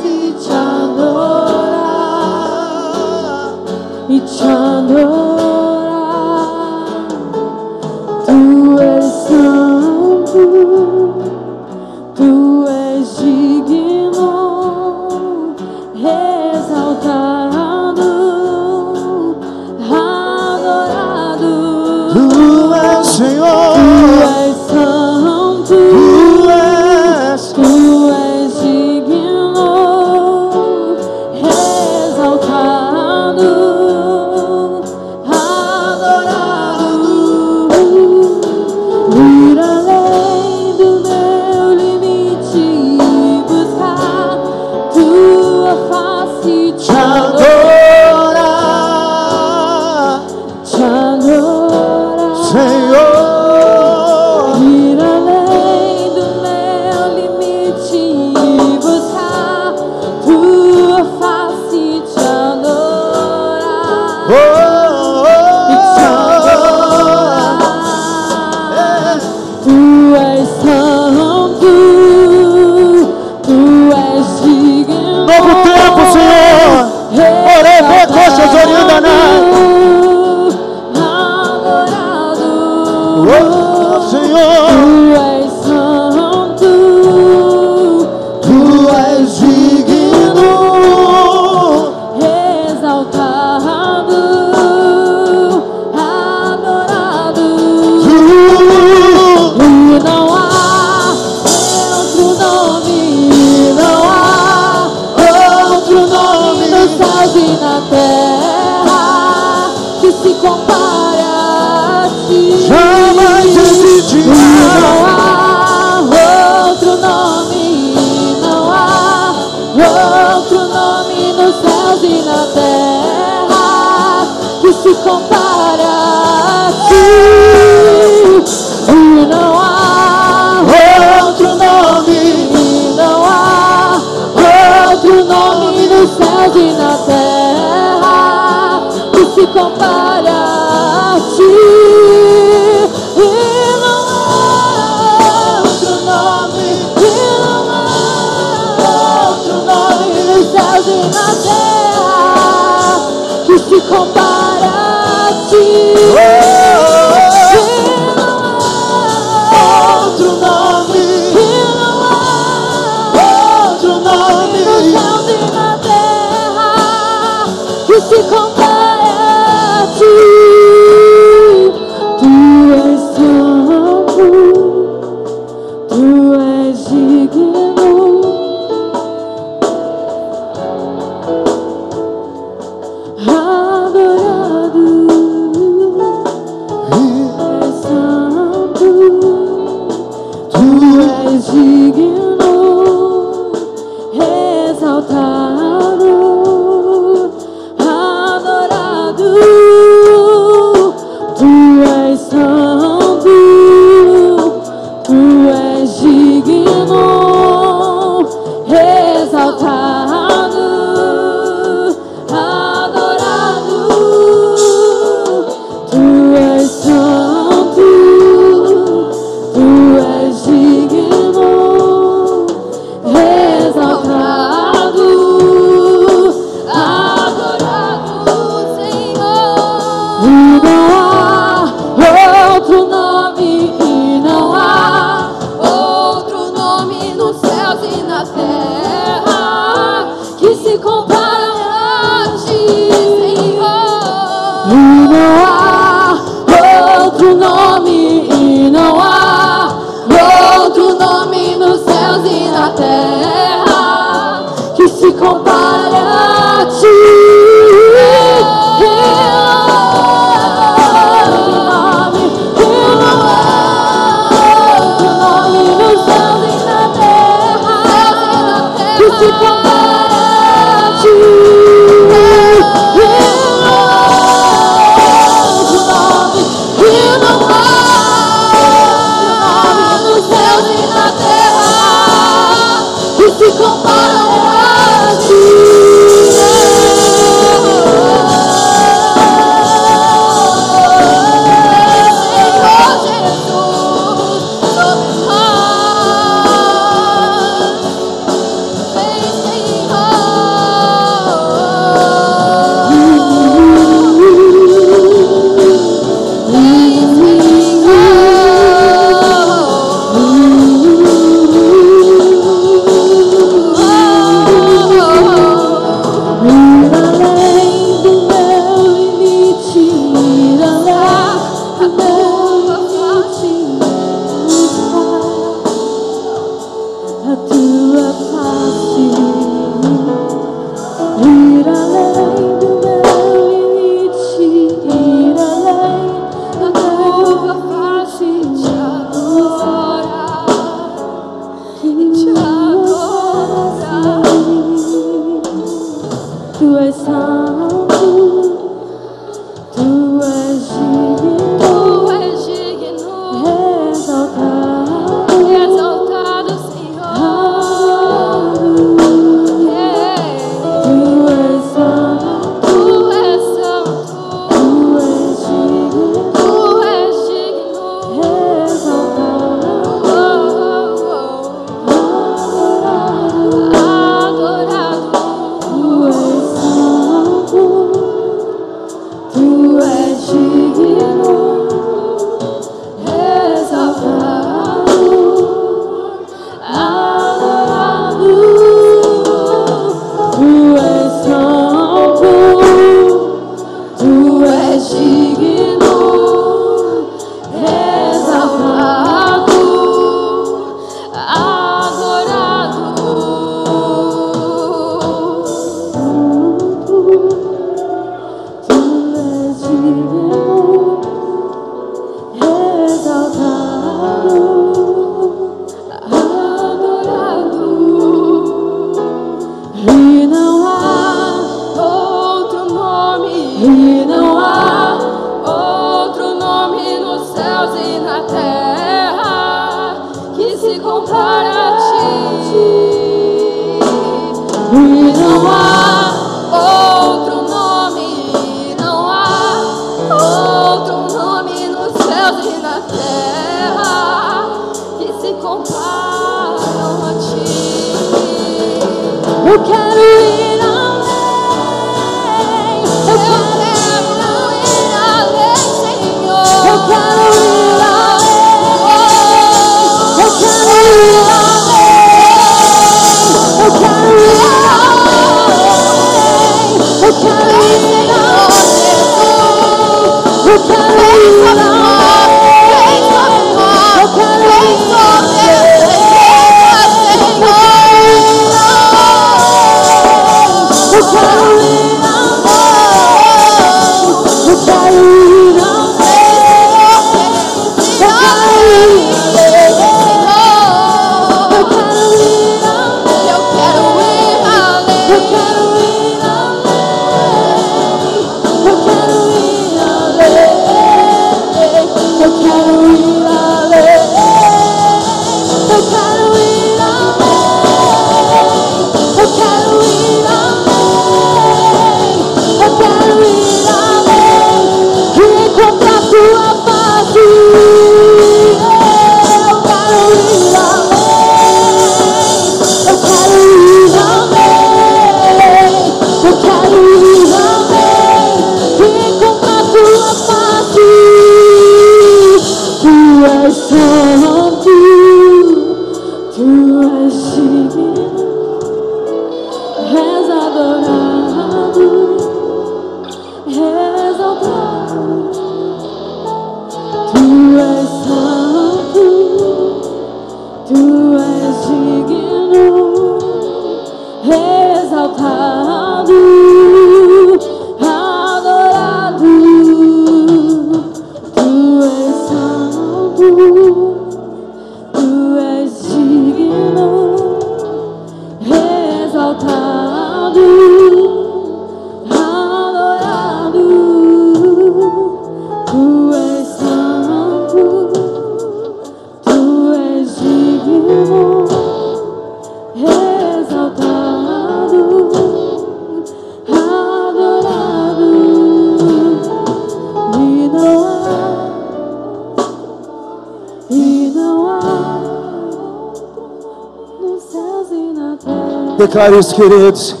declaro queridos.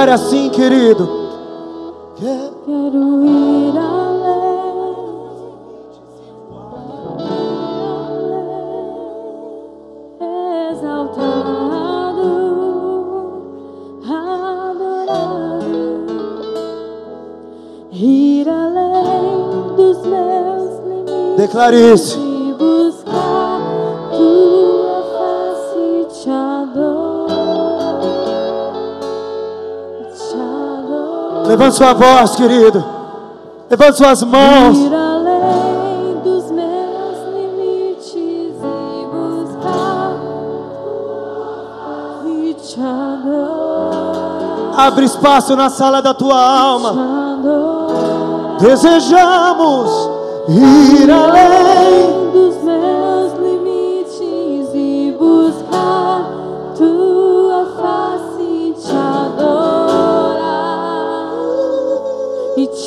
Declare é assim, querido. Quero ir além, exaltado, adorado, ir além dos meus. Declare isso. Levante sua voz, querido. Levante suas mãos. Ir além dos meus limites e buscar e te adorar. Abre espaço na sala da tua alma. Desejamos ir além.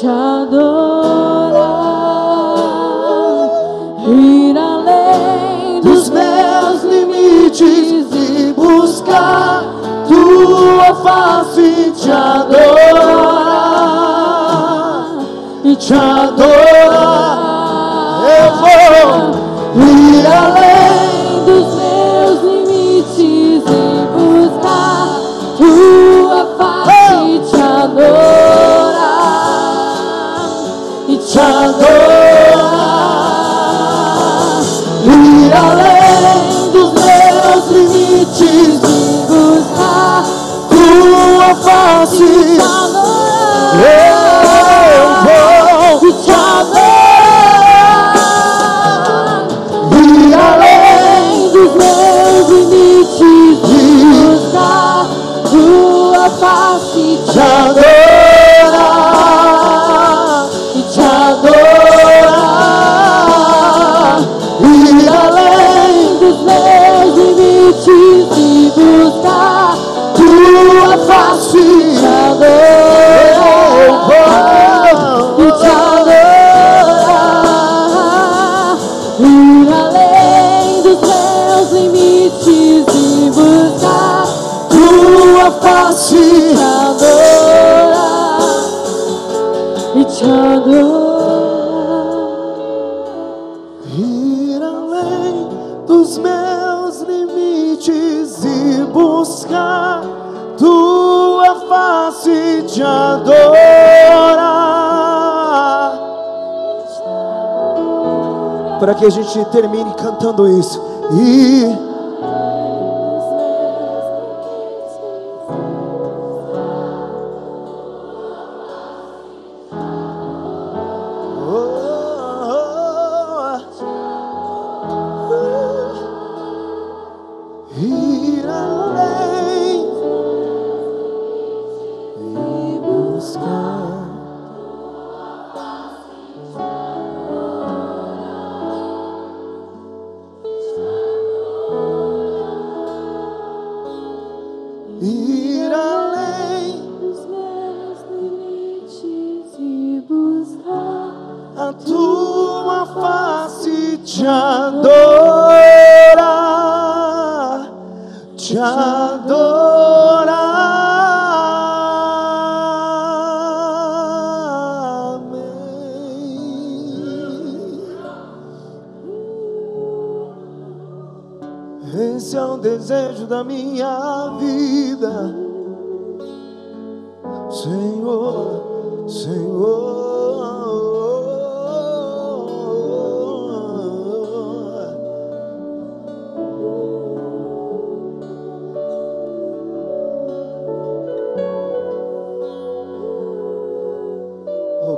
te adorar, ir além dos meus limites e buscar tua face, te adorar e te adorar. Para que a gente termine cantando isso. E Esse é o desejo da minha vida, Senhor, Senhor. O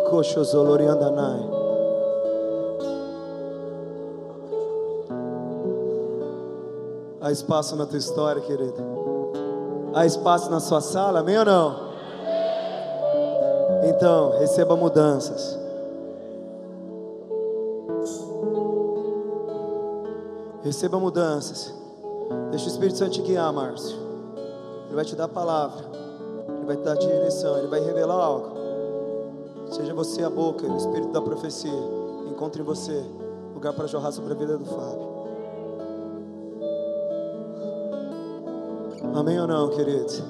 espaço na tua história, querida. Há espaço na sua sala, amém ou não? Então, receba mudanças. Receba mudanças. Deixa o Espírito Santo te guiar, Márcio. Ele vai te dar a palavra. Ele vai te dar a direção. Ele vai revelar algo. Seja você a boca, o Espírito da profecia. Encontre em você lugar para jorrar sobre a vida do Fábio. Amém ou não, queridos?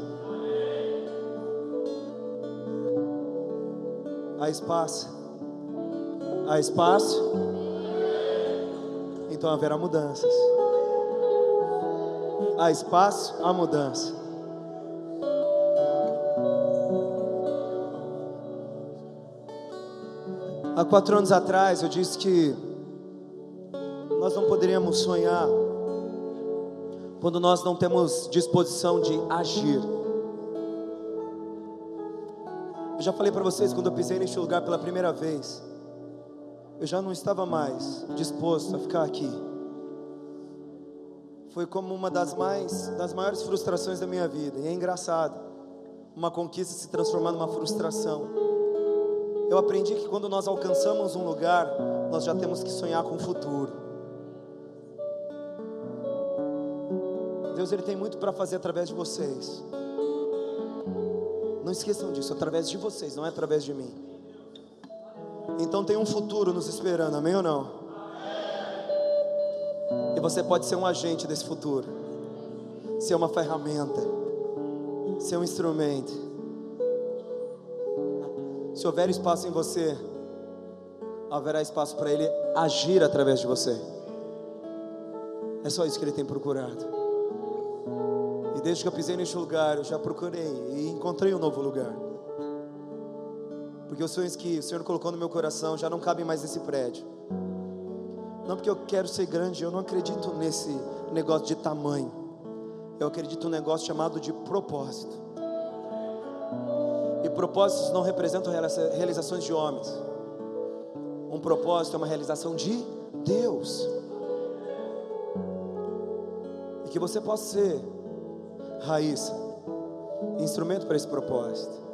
Há espaço? Há espaço? Então haverá mudanças. Há espaço? Há mudança. Há quatro anos atrás eu disse que nós não poderíamos sonhar quando nós não temos disposição de agir. Eu já falei para vocês quando eu pisei neste lugar pela primeira vez, eu já não estava mais disposto a ficar aqui. Foi como uma das mais das maiores frustrações da minha vida, e é engraçado, uma conquista se transformar numa frustração. Eu aprendi que quando nós alcançamos um lugar, nós já temos que sonhar com o futuro. Deus ele tem muito para fazer através de vocês. Não esqueçam disso, através de vocês, não é através de mim. Então tem um futuro nos esperando, amém ou não? E você pode ser um agente desse futuro, ser uma ferramenta, ser um instrumento. Se houver espaço em você, haverá espaço para Ele agir através de você. É só isso que Ele tem procurado. Desde que eu pisei neste lugar, eu já procurei e encontrei um novo lugar. Porque os sonhos que o Senhor colocou no meu coração já não cabem mais nesse prédio. Não porque eu quero ser grande, eu não acredito nesse negócio de tamanho. Eu acredito num negócio chamado de propósito. E propósitos não representam realiza- realizações de homens. Um propósito é uma realização de Deus. E que você possa ser, Raíssa, instrumento para esse propósito.